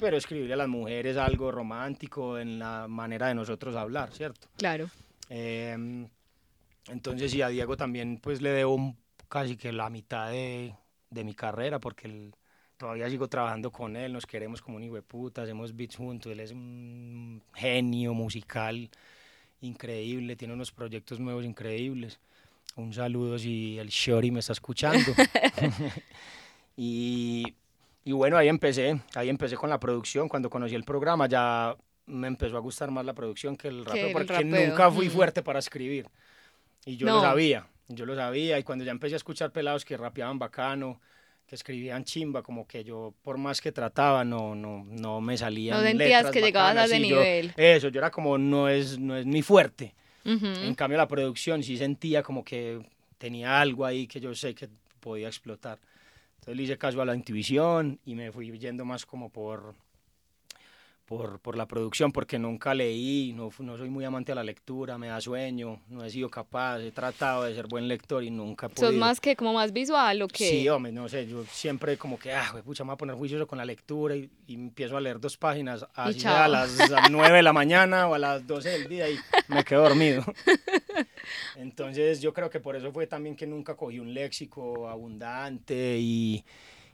pero escribirle a las mujeres algo romántico en la manera de nosotros hablar, ¿cierto? Claro. Em, entonces, sí, a Diego también pues le debo un- casi que la mitad de, de mi carrera, porque él- todavía sigo trabajando con él, nos queremos como un hijo de puta, hacemos beats juntos, él es un genio musical increíble, tiene unos proyectos nuevos increíbles. Un saludo si el Shori me está escuchando. *laughs* *laughs* y, y bueno, ahí empecé, ahí empecé con la producción, cuando conocí el programa ya me empezó a gustar más la producción que el rapeo, porque rapeo, nunca fui fuerte para escribir. Y yo lo No. sabía, yo lo sabía, y cuando ya empecé a escuchar pelados que rapeaban bacano, que escribían chimba, como que yo, por más que trataba, no, no, no me salían No sentías letras que llegabas a ese y yo- nivel. eso, yo era como, no es, no es mi fuerte. Ujú. En cambio, la producción sí sentía como que tenía algo ahí que yo sé que podía explotar. Entonces le hice caso a la intuición y me fui yendo más como por, por, por la producción, porque nunca leí, no, no soy muy amante a la lectura, me da sueño, no he sido capaz, he tratado de ser buen lector y nunca he ¿Sos podido. más que como más visual o qué? Sí, hombre, no sé, yo siempre como que, ah, pucha, me voy a poner juicioso con la lectura y, y empiezo a leer dos páginas así a las 9 de la mañana o a las 12 del día y me quedo dormido. *laughs* Entonces yo creo que por eso fue también que nunca cogí un léxico abundante y,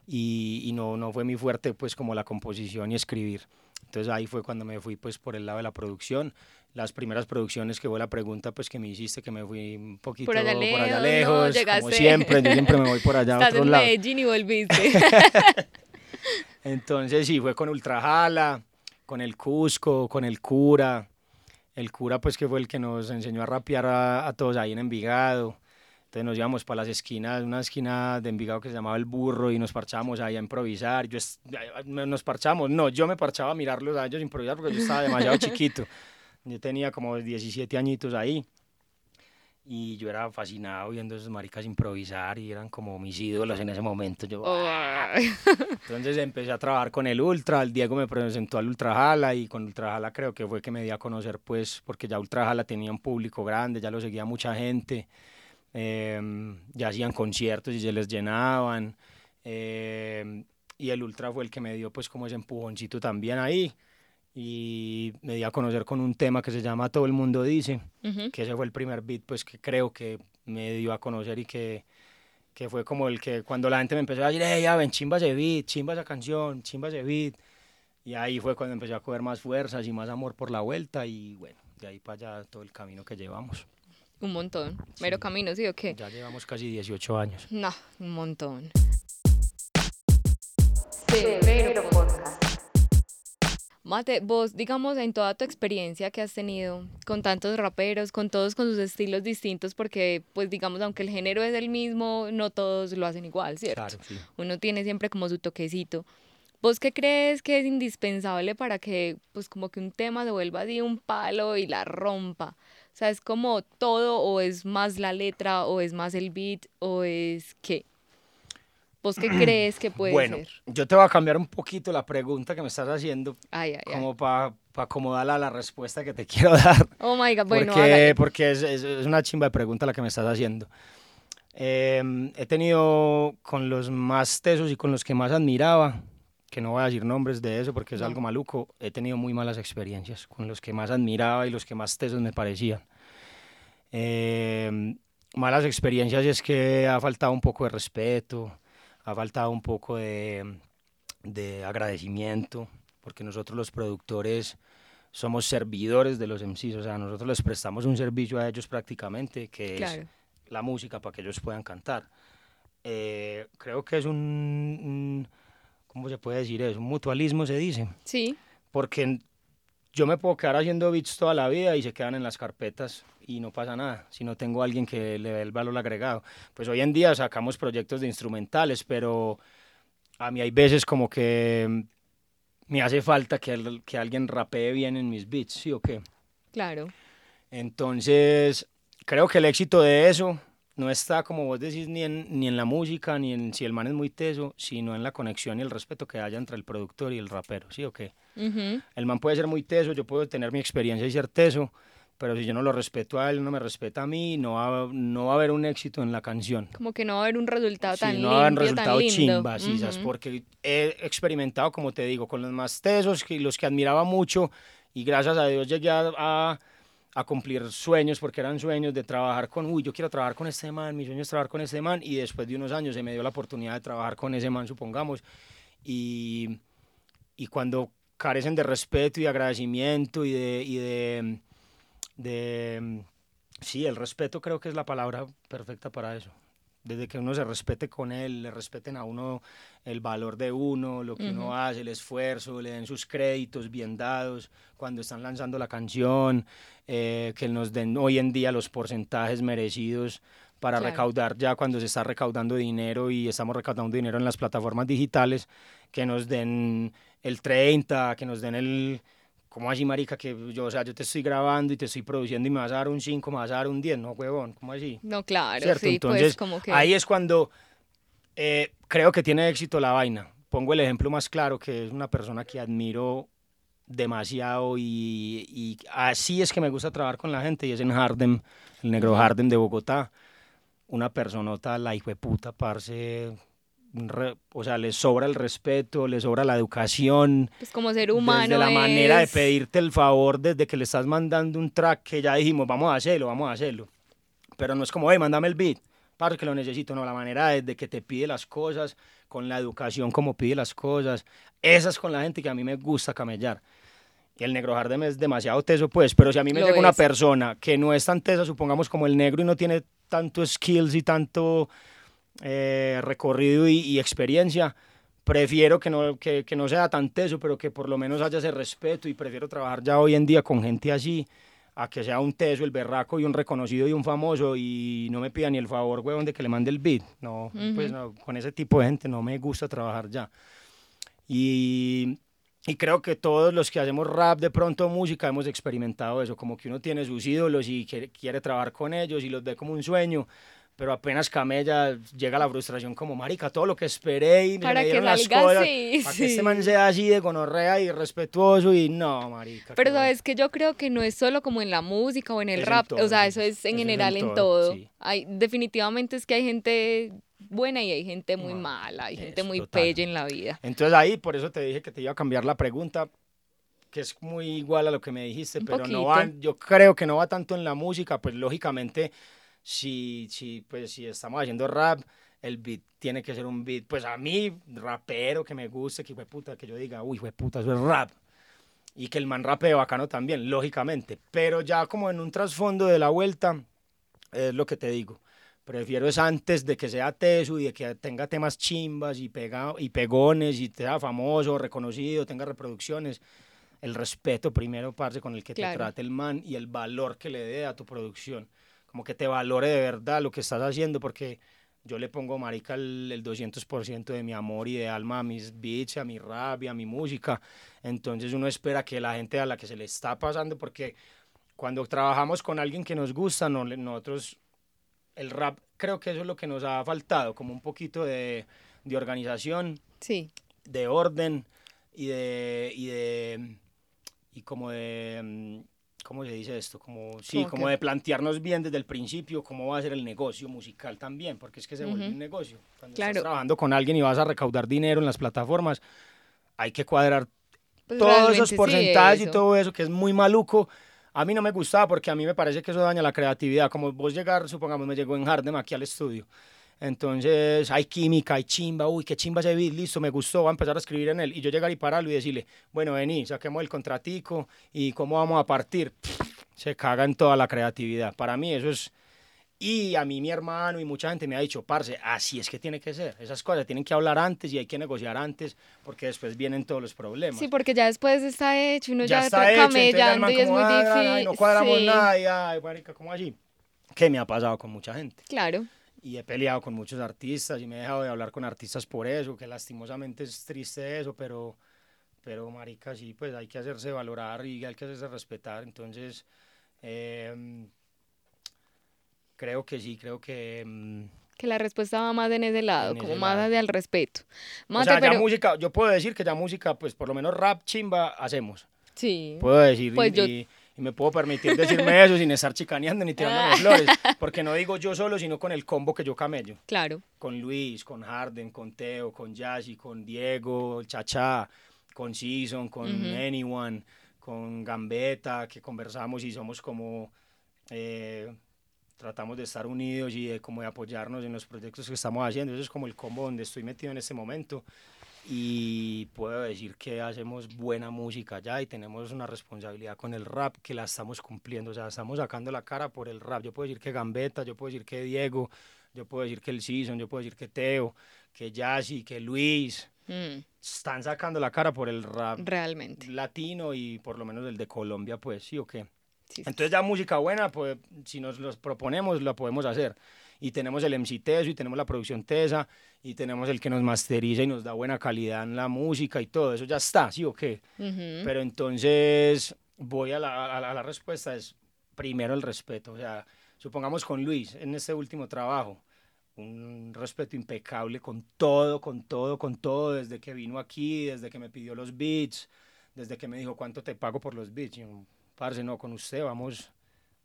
y, y no, no fue mi fuerte pues como la composición y escribir. Entonces ahí fue cuando me fui pues por el lado de la producción. Las primeras producciones que fue la pregunta pues que me hiciste que me fui un poquito Por allá lejos, ¿no? lejos, como Llegaste. siempre, yo siempre me voy por allá a otro en lado. Medellín y volviste. *laughs* Entonces sí, fue con Ultrajala, con el Cusco, con el Cura. El Cura pues que fue el que nos enseñó a rapear a, a todos ahí en Envigado. Entonces nos íbamos para las esquinas, una esquina de Envigado que se llamaba El Burro y nos parchábamos ahí a improvisar. Yo nos parchamos, no, yo me parchaba a mirarlos a ellos improvisar porque yo estaba demasiado chiquito. *laughs* Yo tenía como 17 añitos ahí. Y yo era fascinado viendo a esos maricas improvisar y eran como mis ídolos en ese momento. Yo, Ay. *laughs* entonces empecé a trabajar con el Ultra, el Diego me presentó al Ultrajala y con Ultrajala creo que fue que me di a conocer pues porque ya Ultrajala tenía un público grande, ya lo seguía mucha gente, em, ya hacían conciertos y se les llenaban em, y el Ultra fue el que me dio pues como ese empujoncito también ahí y me di a conocer con un tema que se llama Todo el mundo dice, Ujú. que ese fue el primer beat pues que creo que me dio a conocer y que, que fue como el que cuando la gente me empezó a decir, hey, ya ven, chimba ese beat, chimba esa canción, chimba ese beat. Y ahí fue cuando empecé a coger más fuerzas y más amor por la vuelta y bueno, de ahí para allá todo el camino que llevamos. Un montón. Mero camino, ¿sí o qué? Ya llevamos casi 18 años. No, un montón. Severo Podcast. Mate, vos, digamos, en toda tu experiencia que has tenido con tantos raperos, con todos con sus estilos distintos, porque, pues, digamos, aunque el género es el mismo, no todos lo hacen igual, ¿cierto? Claro, sí. Uno tiene siempre como su toquecito. ¿Vos qué crees que es indispensable para que, pues, como que un tema se vuelva así un palo y la rompa? O sea, ¿es como todo o es más la letra o es más el beat o es qué? ¿Vos qué *clears throat* crees que puede bueno, ser? yo te voy a cambiar un poquito la pregunta que me estás haciendo Ay, ay, como para acomodarla a la respuesta que te *laughs* quiero dar. Oh my God, bueno, porque hágale. porque es, es- es una chimba de pregunta la que me estás haciendo. Eh, he tenido con los más tesos y con los que más admiraba, que no voy a decir nombres de eso porque es No. algo maluco, he tenido muy malas experiencias con los que más admiraba y los que más tesos me parecían. Eh, malas experiencias es que ha faltado un poco de respeto, ha faltado un poco de, de agradecimiento, porque nosotros los productores somos servidores de los MCs, o sea, nosotros les prestamos un servicio a ellos prácticamente, que es Claro. la música para que ellos puedan cantar. Eh, creo que es un, un- ¿cómo se puede decir eso? Un mutualismo se dice, Sí, porque yo me puedo quedar haciendo beats toda la vida y se quedan en las carpetas y no pasa nada, si no tengo a alguien que le dé el valor agregado. Pues hoy en día sacamos proyectos de instrumentales, pero a mí hay veces como que mm, me hace falta que, que alguien rapee bien en mis beats, ¿sí o qué? claro. Entonces, creo que el éxito de eso no está, como vos decís, ni en, ni en la música, ni en si el man es muy teso, sino en la conexión y el respeto que haya entre el productor y el rapero, ¿sí o qué? El man puede ser muy teso, yo puedo tener mi experiencia y ser teso, pero si yo no lo respeto a él, no me respeta a mí, no va, no va a haber un éxito en la canción. Como que no va a haber un resultado Sí, tan no va a haber un resultado tan lindo. chimba. Ujú. porque he experimentado, como te digo, con los más tesos, que, los que admiraba mucho, y gracias a Dios llegué a, a- a cumplir sueños, porque eran sueños de trabajar con, uy, yo quiero trabajar con este man, mi sueño es trabajar con este man, y después de unos años se me dio la oportunidad de trabajar con ese man, supongamos, y, y cuando carecen de respeto y de agradecimiento y de, y de, de, sí, el respeto creo que es la palabra perfecta para eso. Desde que uno se respete con él, le respeten a uno el valor de uno, lo que uno hace, el esfuerzo, le den sus créditos bien dados cuando están lanzando la canción, eh, que nos den hoy en día los porcentajes merecidos para Claro. recaudar ya cuando se está recaudando dinero y estamos recaudando dinero en las plataformas digitales, que nos den el 30, que nos den el... ¿Cómo así, marica? Que yo, o sea, yo te estoy grabando y te estoy produciendo y me vas a dar un 5, me vas a dar un 10, no, huevón, ¿cómo así? No, claro, ¿cierto? sí, Entonces, pues como que... ahí es cuando eh, creo que tiene éxito la vaina. Pongo el ejemplo más claro, que es una persona que admiro demasiado y, y así es que me gusta trabajar con la gente y es en Harlem, el negro Harlem de Bogotá. Una personota, la hijo de puta, parce, re- o sea, le sobra el respeto, le sobra la educación, Pues como ser humano. desde la manera de es- pedirte el favor, desde que le estás mandando un track que ya dijimos, vamos a hacerlo, vamos a hacerlo. Pero no es como, hey, mándame el beat, para que lo necesito, no, la manera desde que te pide las cosas, con la educación como pide las cosas, esa es con la gente que a mí me gusta camellar. Y el negro Hardem es demasiado teso, pues, pero si a mí me Lo llega una es. persona que no es tan tesa, supongamos como el negro y no tiene tanto skills y tanto eh, recorrido y, y experiencia, prefiero que no, que, que no sea tan teso, pero que por lo menos haya ese respeto y prefiero trabajar ya hoy en día con gente así, a que sea un teso, el berraco y un reconocido y un famoso y no me pida ni el favor, huevón, de que le mande el beat. No, pues no, con ese tipo de gente no me gusta trabajar ya. Y, y creo que todos los que hacemos rap de pronto música hemos experimentado eso, como que uno tiene sus ídolos y quiere, quiere trabajar con ellos y los ve como un sueño, pero apenas camella llega la frustración como marica, todo lo que esperé y Para me que dieron las salga cosas, así, para sí. que este man sea así de gonorrea y respetuoso y no, marica. Pero sabes que yo creo que no es solo como en la música o en el Es en rap, todo, o sea, sí. eso es en Eso es en general en todo, todo. sí. Hay, definitivamente es que hay gente buena y hay gente muy No, mala, hay gente muy total. pelle en la vida. Entonces ahí, por eso te dije que te iba a cambiar la pregunta, que es muy igual a lo que me dijiste, Un pero poquito. no va, yo creo que no va tanto en la música, pues lógicamente, si, si, pues, si estamos haciendo rap, el beat tiene que ser un beat, pues a mí, rapero, que me guste, que puta, que yo diga, uy, puta, eso es rap. Y que el man rapee bacano también, lógicamente. Pero ya como en un trasfondo de la vuelta, es lo que te digo. Prefiero es antes de que sea teso y de que tenga temas chimbas y, pega, y pegones y sea famoso, reconocido, tenga reproducciones. El respeto primero, parce, con el que Claro. te trate el man y el valor que le dé a tu producción. Como que te valore de verdad lo que estás haciendo, porque yo le pongo, marica, el, el 200% de mi amor y de alma a mis beats, a mi rap y a mi música. Entonces uno espera que la gente a la que se le está pasando, porque cuando trabajamos con alguien que nos gusta, no, nosotros, el rap, creo que eso es lo que nos ha faltado, como un poquito de, de organización, Sí, de orden y de, y de, y como de, mm, ¿cómo se dice esto? Como, sí, ¿Cómo como qué? de plantearnos bien desde el principio cómo va a ser el negocio musical también, porque es que se vuelve Ujú. un negocio. Cuando Claro. estás trabajando con alguien y vas a recaudar dinero en las plataformas, hay que cuadrar pues todos esos sí, porcentajes y eso. todo eso, que es muy maluco. A mí no me gustaba porque a mí me parece que eso daña la creatividad. Como vos llegar, supongamos, me llegó en Hardem aquí al estudio. Entonces hay química, hay chimba, uy, qué chimba ese beat, listo, me gustó, voy a empezar a escribir en él. Y yo llegar y pararlo y decirle, bueno, vení, saquemos el contratico y cómo vamos a partir. Se caga en toda la creatividad. Para mí eso es... Y a mí mi hermano y mucha gente me ha dicho, parce, así es que tiene que ser. Esas cosas tienen que hablar antes y hay que negociar antes porque después vienen todos los problemas Sí, porque ya después está hecho, uno ya, ya está hecho, camellando y es muy "Ah, difícil. ay, no cuadramos sí, nada, y ay, marica, ¿cómo así? Que me ha pasado con mucha gente. Claro. Y he peleado con muchos artistas y me he dejado de hablar con artistas por eso, que lastimosamente es triste eso, pero, pero marica, sí, pues hay que hacerse valorar y hay que hacerse respetar. Entonces, em, creo que sí, creo que... em, Que la respuesta va más en ese lado, En como ese más lado. hacia el respeto. o Mate, sea, ya pero música, yo puedo decir que ya música, pues por lo menos rap chimba hacemos. sí. Puedo decir Pues y, yo- y- y me puedo permitir decirme eso sin estar chicaneando ni tirándome flores, porque no digo yo solo, sino con el combo que yo camello, Claro. con Luis, con Harden, con Teo, con Yassi, con Diego, Chacha, con Season, con Ujú. Anyone, con Gambetta, que conversamos y somos como eh, tratamos de estar unidos y de como de apoyarnos en los proyectos que estamos haciendo. Eso es como el combo donde estoy metido en este momento y puedo decir que hacemos buena música ya y tenemos una responsabilidad con el rap que la estamos cumpliendo, o sea, estamos sacando la cara por el rap. Yo puedo decir que Gambetta, yo puedo decir que Diego, yo puedo decir que el Season, yo puedo decir que Teo, que Yassi, que Luis, Mm, están sacando la cara por el rap realmente. latino y por lo menos el de Colombia, pues, sí o qué. Sí, sí. Entonces ya música buena, pues si nos los proponemos, la podemos hacer. Y tenemos el MC Teso y tenemos la producción Tesa y tenemos el que nos masteriza y nos da buena calidad en la música y todo. Eso ya está, ¿sí o qué? Ujú. Pero entonces voy a la, a la- a la respuesta, es primero el respeto. O sea, supongamos con Luis en este último trabajo, un respeto impecable con todo, con todo, con todo, desde que vino aquí, desde que me pidió los beats, desde que me dijo, ¿cuánto te pago por los beats? Y yo, parce, no, con usted vamos,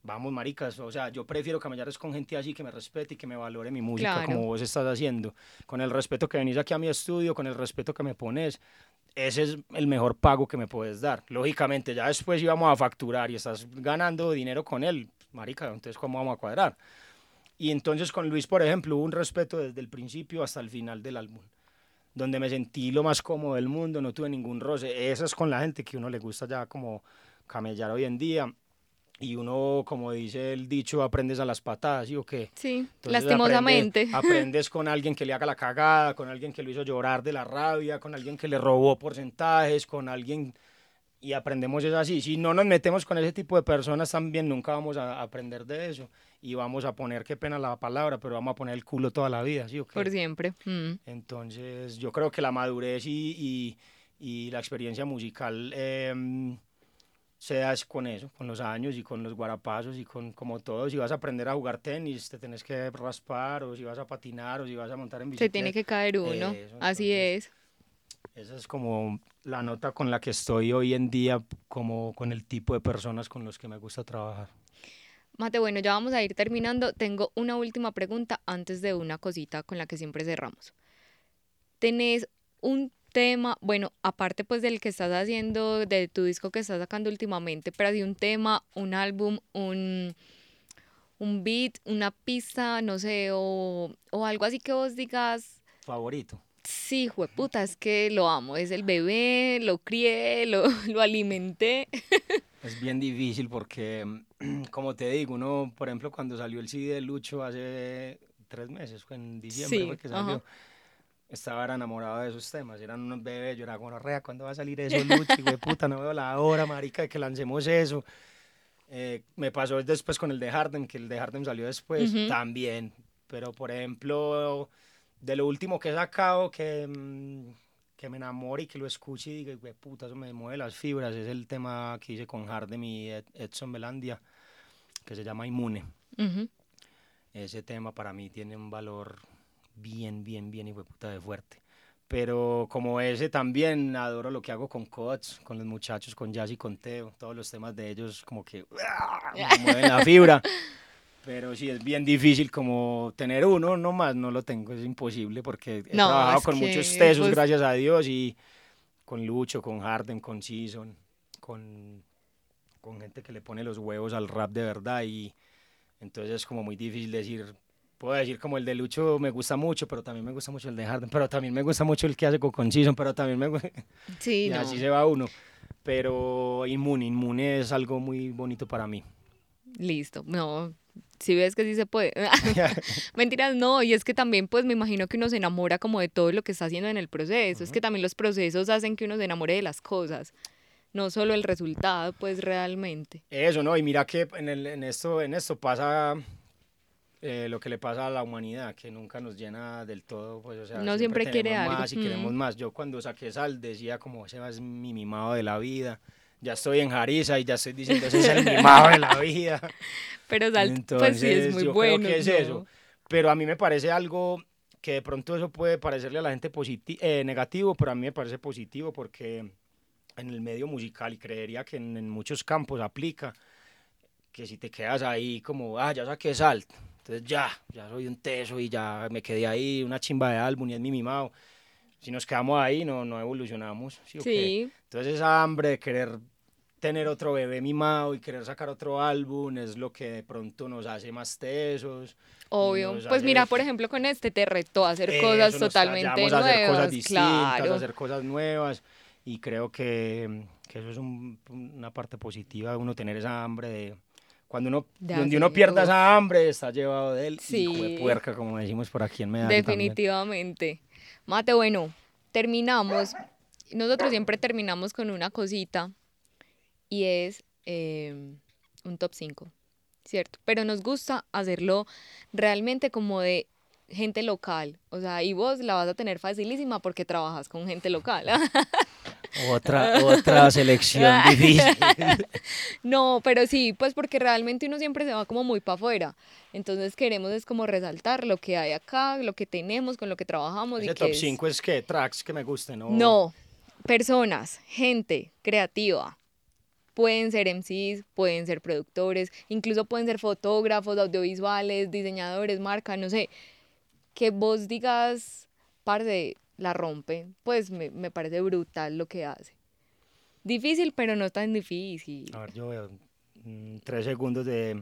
vamos, maricas. O sea, yo prefiero camellar es con gente así que me respete y que me valore mi música Claro. como vos estás haciendo. Con el respeto que venís aquí a mi estudio, con el respeto que me pones. Ese es el mejor pago que me puedes dar. Lógicamente, ya después íbamos a facturar y estás ganando dinero con él, marica, entonces ¿cómo vamos a cuadrar? Y entonces con Luis, por ejemplo, hubo un respeto desde el principio hasta el final del álbum, donde me sentí lo más cómodo del mundo, no tuve ningún roce. Eso es con la gente que uno le gusta ya como camellar hoy en día. Y uno, como dice el dicho, aprendes a las patadas, ¿sí o qué? Sí, Entonces, lastimosamente. aprende- *laughs* aprendes con alguien que le haga la cagada, con alguien que lo hizo llorar de la rabia, con alguien que le robó porcentajes, con alguien... Y aprendemos es así. Si no nos metemos con ese tipo de personas también, nunca vamos a aprender de eso. Y vamos a poner, qué pena la palabra, pero vamos a poner el culo toda la vida, ¿sí o qué? Por siempre. Mm. Entonces, yo creo que la madurez y, y- y la experiencia musical em, se da es con eso, con los años y con los guarapazos y con como todo. Si vas a aprender a jugar tenis, te tenés que raspar, o si vas a patinar, o si vas a montar en Se bicicleta. tiene que caer uno. Eso, Así entonces, es. Esa es como la nota con la que estoy hoy en día, como con el tipo de personas con los que me gusta trabajar. Mate, bueno, ya vamos a ir terminando. Tengo una última pregunta antes de una cosita con la que siempre cerramos. ¿Tenés un tema, bueno, aparte pues del que estás haciendo, de tu disco que estás sacando últimamente, pero así un tema, un álbum, un, un beat, una pista, no sé, o, o algo así que vos digas, Favorito. sí, jueputa, es que lo amo, es el bebé, lo crié, lo, *laughs* lo alimenté. *laughs* Es bien difícil porque, *clears throat* como te digo, uno, por ejemplo, cuando salió el CD de Lucho hace tres meses, fue en diciembre Sí, fue que ajá. Estaba enamorado de esos temas, eran unos bebés, yo era como, rea, ¿cuándo va a salir eso, Lucho? Y puta, no veo la hora, marica, de que lancemos eso. Eh, me pasó después con el de Harden, que el de Harden salió después Ujú. también, pero por ejemplo, de lo último que he sacado, que, mm, que me enamore y que lo escuche y diga, "Hue puta, eso me mueve las fibras, es el tema que hice con Harden y Ed- Edson Belandia, que se llama Inmune. Ujú. Ese tema para mí tiene un valor bien, bien, bien y puta de fuerte. Pero como ese también adoro lo que hago con Cots, con los muchachos, con Jazz y con Teo. Todos los temas de ellos como que ¡ah! me mueven la fibra. Pero sí, es bien difícil como tener uno nomás, no lo tengo, es imposible porque he No, trabajado con muchos tesos, pues- gracias a Dios, y con Lucho, con Harden, con Season, con, con gente que le pone los huevos al rap de verdad y entonces es como muy difícil decir, puedo decir como el de Lucho me gusta mucho, pero también me gusta mucho el de Harden, pero también me gusta mucho el que hace con, pero también me gusta, *laughs* Sí, y no. así se va uno. Pero Inmune, Inmune es algo muy bonito para mí. Listo, no, si ves que sí se puede. *laughs* *laughs* Mentiras, no, y es que también pues me imagino que uno se enamora como de todo lo que está haciendo en el proceso, es que también los procesos hacen que uno se enamore de las cosas, no solo el resultado pues realmente. Eso, ¿no? Y mira que en, el- en esto, en esto pasa eh, lo que le pasa a la humanidad, que nunca nos llena del todo, pues, o sea, No siempre quiere tenemos algo, más y queremos mm. más. Yo cuando saqué Sal decía como, ese es mi mimado de la vida. Ya estoy en Jarisa y ya estoy diciendo, ese es el mimado de la *laughs* vida. Pero sal, pues sí es Entonces, muy yo bueno. creo que es ¿no? eso. Pero a mí me parece algo que de pronto eso puede parecerle a la gente eh, negativo, pero a mí me parece positivo porque en el medio musical y creería que en, en muchos campos aplica que si te quedas ahí como, ah, ya saqué sal, entonces ya, ya soy un teso y ya me quedé ahí, una chimba de álbum y es mi mimado. Si nos quedamos ahí, no, no evolucionamos. ¿sí? Sí, Entonces esa hambre de querer tener otro bebé mimado y querer sacar otro álbum es lo que de pronto nos hace más tesos. obvio. Pues hace- mira, por ejemplo, con este te retó a hacer Eso, cosas totalmente tallamos a nuevas. hacer cosas distintas, claro. a hacer cosas nuevas y creo que, que eso es un- una parte positiva uno tener esa hambre de... Cuando uno, De donde uno pierda esa hambre, está llevado de él, Sí. hijo de puerca, como decimos por aquí en Medellín. también. Definitivamente. Mate, bueno, terminamos. Nosotros siempre terminamos con una cosita y es eh, un top 5, ¿cierto? Pero nos gusta hacerlo realmente como de gente local. O sea, y vos la vas a tener facilísima porque trabajas con gente local. *laughs* Otra, otra *laughs* selección difícil. *laughs* No, pero sí, pues porque realmente uno siempre se va como muy para afuera. Entonces queremos es como resaltar lo que hay acá, lo que tenemos, con lo que trabajamos. y Ese que top es- 5 es que tracks que me gusten, ¿no? No, personas, gente creativa. Pueden ser MCs, pueden ser productores, incluso pueden ser fotógrafos, audiovisuales, diseñadores, marcas, no sé. Que vos digas, parce, la rompe, pues me, me parece brutal lo que hace. Difícil, pero no tan difícil. A ver, yo veo mm, tres segundos de,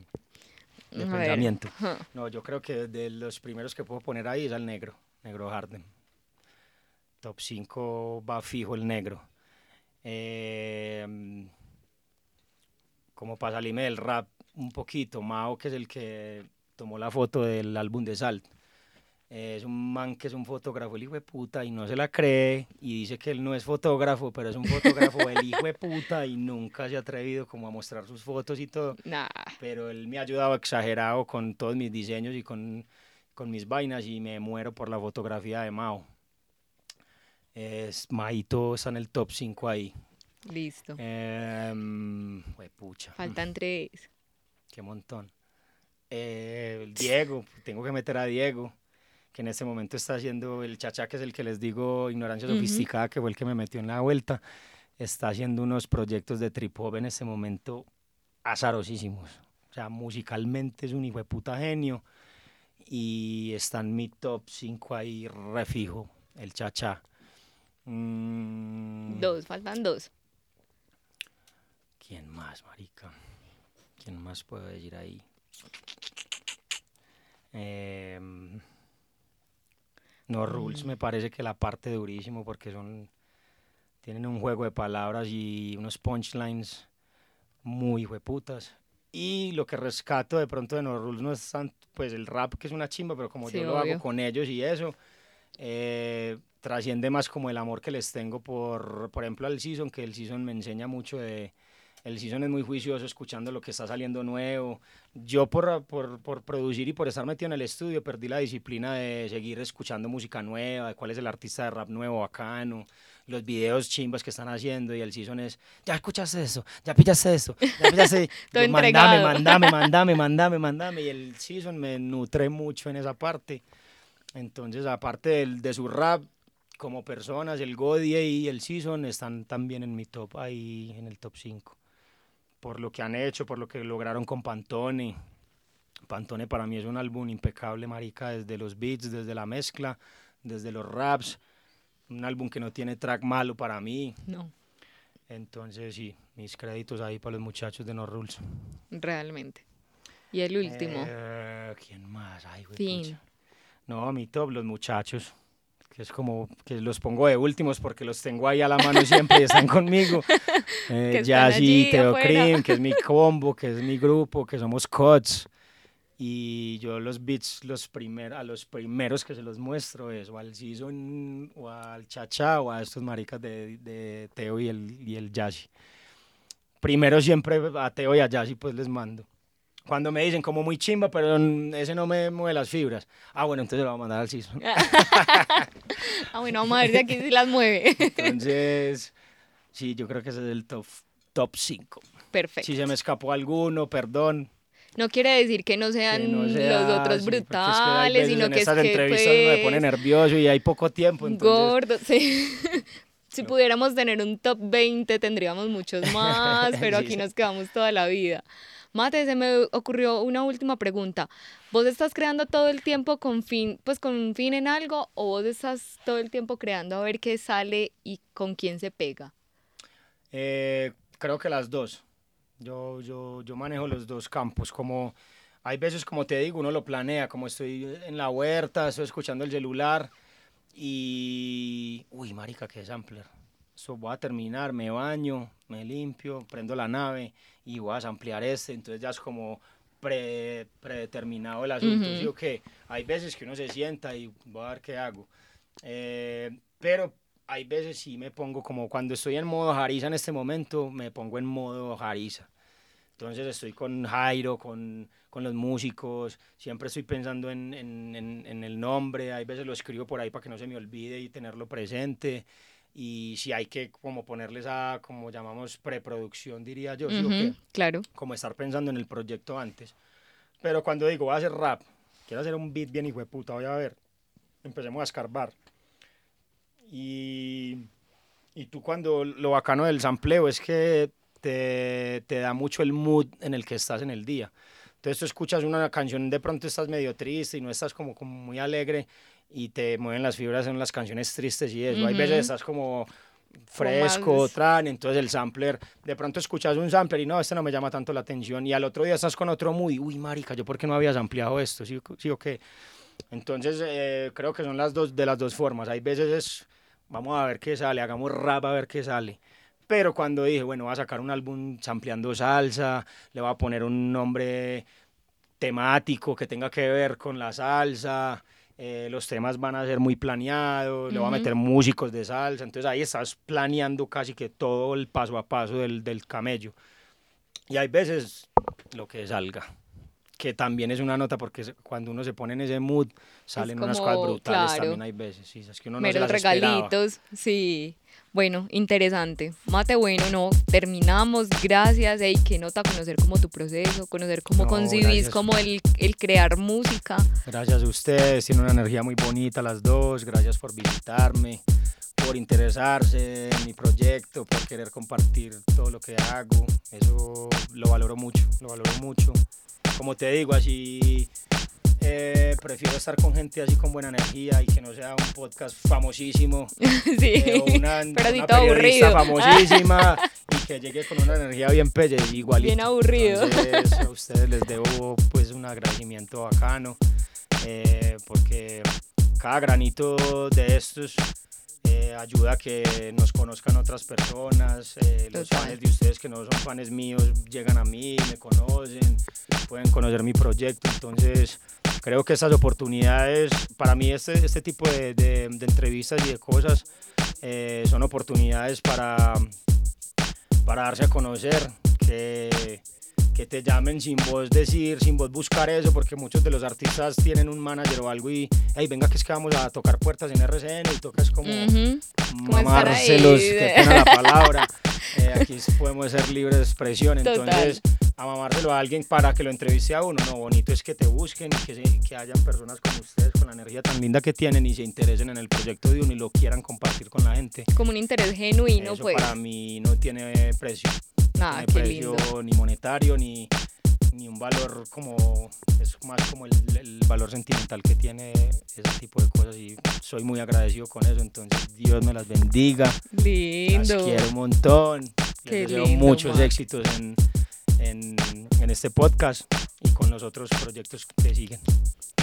de ver. pensamiento. No, yo creo que de los primeros que puedo poner ahí es al negro, negro Harden. Top 5 va fijo el negro. Eh, mm, como para salirme del rap un poquito, Mao, que es el que tomó la foto del álbum de Salt. Es un man que es un fotógrafo, el hijo de puta, y no se la cree, y dice que él no es fotógrafo, pero es un fotógrafo el hijo de puta, y nunca se ha atrevido como a mostrar sus fotos y todo Nah, pero él me ha ayudado exagerado con todos mis diseños y con, con mis vainas y me muero por la fotografía de Mao. Es, Maito está en el top 5 ahí. listo. Eh, pucha, Faltan tres. qué montón. Eh, Diego, tengo que meter a Diego, que en este momento está haciendo el chachá, que es el que les digo, Ignorancia. Sofisticada, que fue el que me metió en la vuelta. Está haciendo unos proyectos de trip hop en este momento azarosísimos. O sea, musicalmente es un hijo de puta genio y está en mi top 5 ahí refijo, el chachá. Mm, Dos, faltan dos. ¿Quién más, marica? ¿Quién más puedo decir ahí? Em, no, Rules me parece que la parte durísimo porque son tienen un juego de palabras y unos punchlines muy hueputas. Y lo que rescato de pronto de No Rules no es tanto, pues el rap que es una chimba, pero como Sí, yo lo hago con ellos y eso, eh, trasciende más como el amor que les tengo por, por ejemplo, al Season, que el Season me enseña mucho de... El Season es muy juicioso escuchando lo que está saliendo nuevo. Yo por, por, por producir y por estar metido en el estudio perdí la disciplina de seguir escuchando música nueva, de cuál es el artista de rap nuevo bacano, los videos chimbas que están haciendo y el Season es, ya escuchaste eso, ya pillaste eso, ya pillaste... *laughs* Mandame, entregado. mandame, *laughs* mandame, mandame, mandame. Y el Season me nutre mucho en esa parte. Entonces, aparte del, de su rap, como personas, el Godie y el Season están también en mi top, ahí en el top 5. Por lo que han hecho, por lo que lograron con Pantone. Pantone para mí es un álbum impecable, marica, desde los beats, desde la mezcla, desde los raps. Un álbum que no tiene track malo para mí. No, Entonces, sí, mis créditos ahí para los muchachos de No Rules. realmente. Y el último. Eh, ¿Quién más? Ay, güey. No, mi top, los muchachos. Que es como que los pongo de últimos porque los tengo ahí a la mano siempre y están conmigo. *laughs* Eh, Jazzy, Teo. Cream, que es mi *laughs* combo, que es mi grupo, que somos Cots. Y yo los beats, los primer, a los primeros que se los muestro es o al Season, o al Chacha, o a estos maricas de, de Teo y el, y el Jazzy. Primero siempre a Teo y a Jazzy pues les mando. Cuando me dicen como muy chimba, pero ese no me mueve las fibras. Ah, bueno, entonces lo voy a mandar al Season. *laughs* Ah, bueno, vamos a ver si aquí sí las mueve. Entonces, sí, yo creo que ese es el top top 5. Perfecto. Si se me escapó alguno, perdón. No quiere decir que no sean que no sea los otros porque es que brutales, sino que es estas que entrevistas me pone pues, nervioso y hay poco tiempo, entonces gordo, sí. *laughs* Si pudiéramos tener un top 20 tendríamos muchos *laughs* más, pero Sí, aquí nos quedamos toda la vida. Mate, se me ocurrió una última pregunta. ¿Vos estás creando todo el tiempo con fin, pues con un fin en algo o vos estás todo el tiempo creando a ver qué sale y con quién se pega? Eh, creo que las dos. Yo, yo, yo manejo los dos campos. Como hay veces, como te digo, uno lo planea, como estoy en la huerta, estoy escuchando el celular y... Uy, marica, qué sampler. Eso voy a terminar, me baño, me limpio, prendo la nave y voy a ampliar este. Entonces ya es como pre- predeterminado el asunto. Ujú. ¿sí o qué? Hay veces que uno se sienta y voy a ver qué hago. Eh, pero hay veces sí me pongo como cuando estoy en modo Jariza en este momento, me pongo en modo Jariza. Entonces estoy con Jairo, con, con los músicos, siempre estoy pensando en, en- en- en el nombre, hay veces lo escribo por ahí para que no se me olvide y tenerlo presente. Y si hay que como ponerles a, como llamamos, preproducción, diría yo, ¿sí o qué? Claro. como estar pensando en el proyecto antes. Pero cuando digo, voy a hacer rap, quiero hacer un beat bien hijo de puta, voy a ver, empecemos a escarbar. Y, Y tú cuando lo bacano del sampleo es que te, te da mucho el mood en el que estás en el día. Entonces tú escuchas una canción, de pronto estás medio triste y no estás como, como muy alegre y te mueven las fibras en las canciones tristes y eso. Hay veces estás como fresco, tran, entonces el sampler, de pronto escuchas un sampler y no, este no me llama tanto la atención y al otro día estás con otro mood y, uy, marica, ¿yo por qué no había ampliado esto? ¿Sí, sí o qué? Entonces eh, creo que son las dos, de las dos formas. Hay veces es, vamos a ver qué sale, hagamos rap a ver qué sale. Pero cuando dije, bueno, voy a sacar un álbum sampleando salsa, le voy a poner un nombre temático que tenga que ver con la salsa, eh, los temas van a ser muy planeados, le voy a meter músicos de salsa, entonces ahí estás planeando casi que todo el paso a paso del, del camello. Y hay veces lo que salga, que también es una nota porque se- cuando uno se pone en ese mood salen unas cosas como, brutales claro, también hay veces, sí, es que uno no se meros las esperaba. regalitos, sí. Bueno, interesante. Mate, bueno, no, terminamos. Gracias. Ey, qué nota conocer como tu proceso, conocer cómo No, concibís como el, el crear música. Gracias a ustedes, tienen una energía muy bonita las dos, gracias por visitarme, por interesarse en mi proyecto, por querer compartir todo lo que hago, eso lo valoro mucho, lo valoro mucho. Como te digo, así eh, prefiero estar con gente así con buena energía y que no sea un podcast famosísimo *laughs* sí. eh, una, Pero una aburrido. famosísima *laughs* y que llegue con una energía bien pelle, igualito. Bien aburrido. Entonces, a ustedes les debo pues un agradecimiento bacano eh, porque cada granito de estos eh, ayuda a que nos conozcan otras personas, eh, los fans de ustedes que no son fans míos llegan a mí, me conocen, pueden conocer mi proyecto, entonces creo que estas oportunidades, para mí este, este tipo de, de- de entrevistas y de cosas eh, son oportunidades para, para darse a conocer, que, que te llamen sin vos decir, sin vos buscar eso, porque muchos de los artistas tienen un manager o algo y, hey, venga que es que vamos a tocar puertas en RCN y tocas como. Como estar mamárselos, qué pena la palabra. *laughs* Eh, aquí podemos ser libres de expresión, Total. entonces a mamárselo a alguien para que lo entreviste a uno, no, bonito es que te busquen y que, se- que hayan personas como ustedes con la energía tan linda que tienen y se interesen en el proyecto de uno y lo quieran compartir con la gente. Como un interés genuino, Eso pues. para mí no tiene precio, Nada, no qué tiene precio lindo. ni monetario ni, ni un valor como, es más como el, el valor sentimental que tiene ese tipo de cosas y soy muy agradecido con eso, entonces Dios me las bendiga. Las Lindo. quiero un montón. Qué Les deseo lindo, muchos éxitos en, en, este podcast con los otros proyectos que siguen.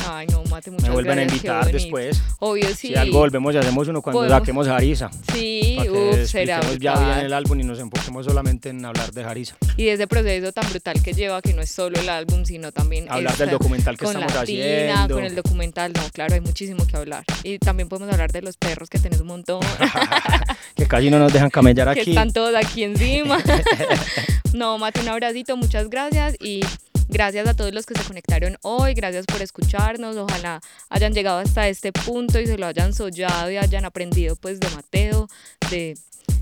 Ay, no, mate, muchas Me vuelven a gracias, qué invitar después. Obvio, sí. Si algo volvemos y hacemos uno cuando Podemos. saquemos Harisa. Sí, Para que uff, será ya bien el álbum y nos enfoquemos solamente en hablar de Harisa. Y de ese proceso tan brutal que lleva, que no es solo el álbum, sino también Hablar del esta- documental que con estamos la tina, haciendo. con el documental, no, claro, hay muchísimo que hablar. Y también podemos hablar de los perros que tenés un montón, *laughs* *laughs* que casi no nos dejan camellar que aquí. están todos aquí encima. *laughs* no, Mate, un abracito, muchas gracias y gracias a todos los que se conectaron hoy, gracias por escucharnos, ojalá hayan llegado hasta este punto y se lo hayan sollado y hayan aprendido pues de Mateo, de,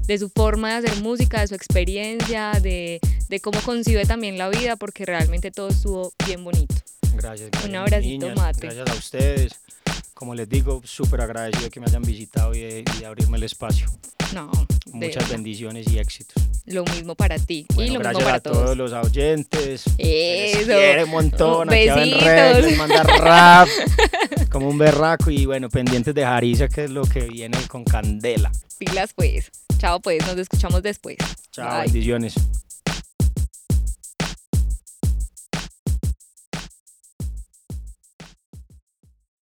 de su forma de hacer música, de su experiencia, de, de cómo concibe también la vida, porque realmente todo estuvo bien bonito. Gracias, gracias, abracito, niñas, mate. Gracias a ustedes. Como les digo, súper agradecido de que me hayan visitado y de, y de abrirme el espacio. No, Muchas bendiciones y éxitos. lo mismo para ti y Bueno, lo gracias mismo para a todos. todos. los oyentes. Eso. quiere un montón. Besitos. red, les manda rap *laughs* como un berraco y bueno, pendientes de Jarisa, que es lo que viene con candela. Pilas pues. Chao pues, nos escuchamos después. Chao, Bye. bendiciones.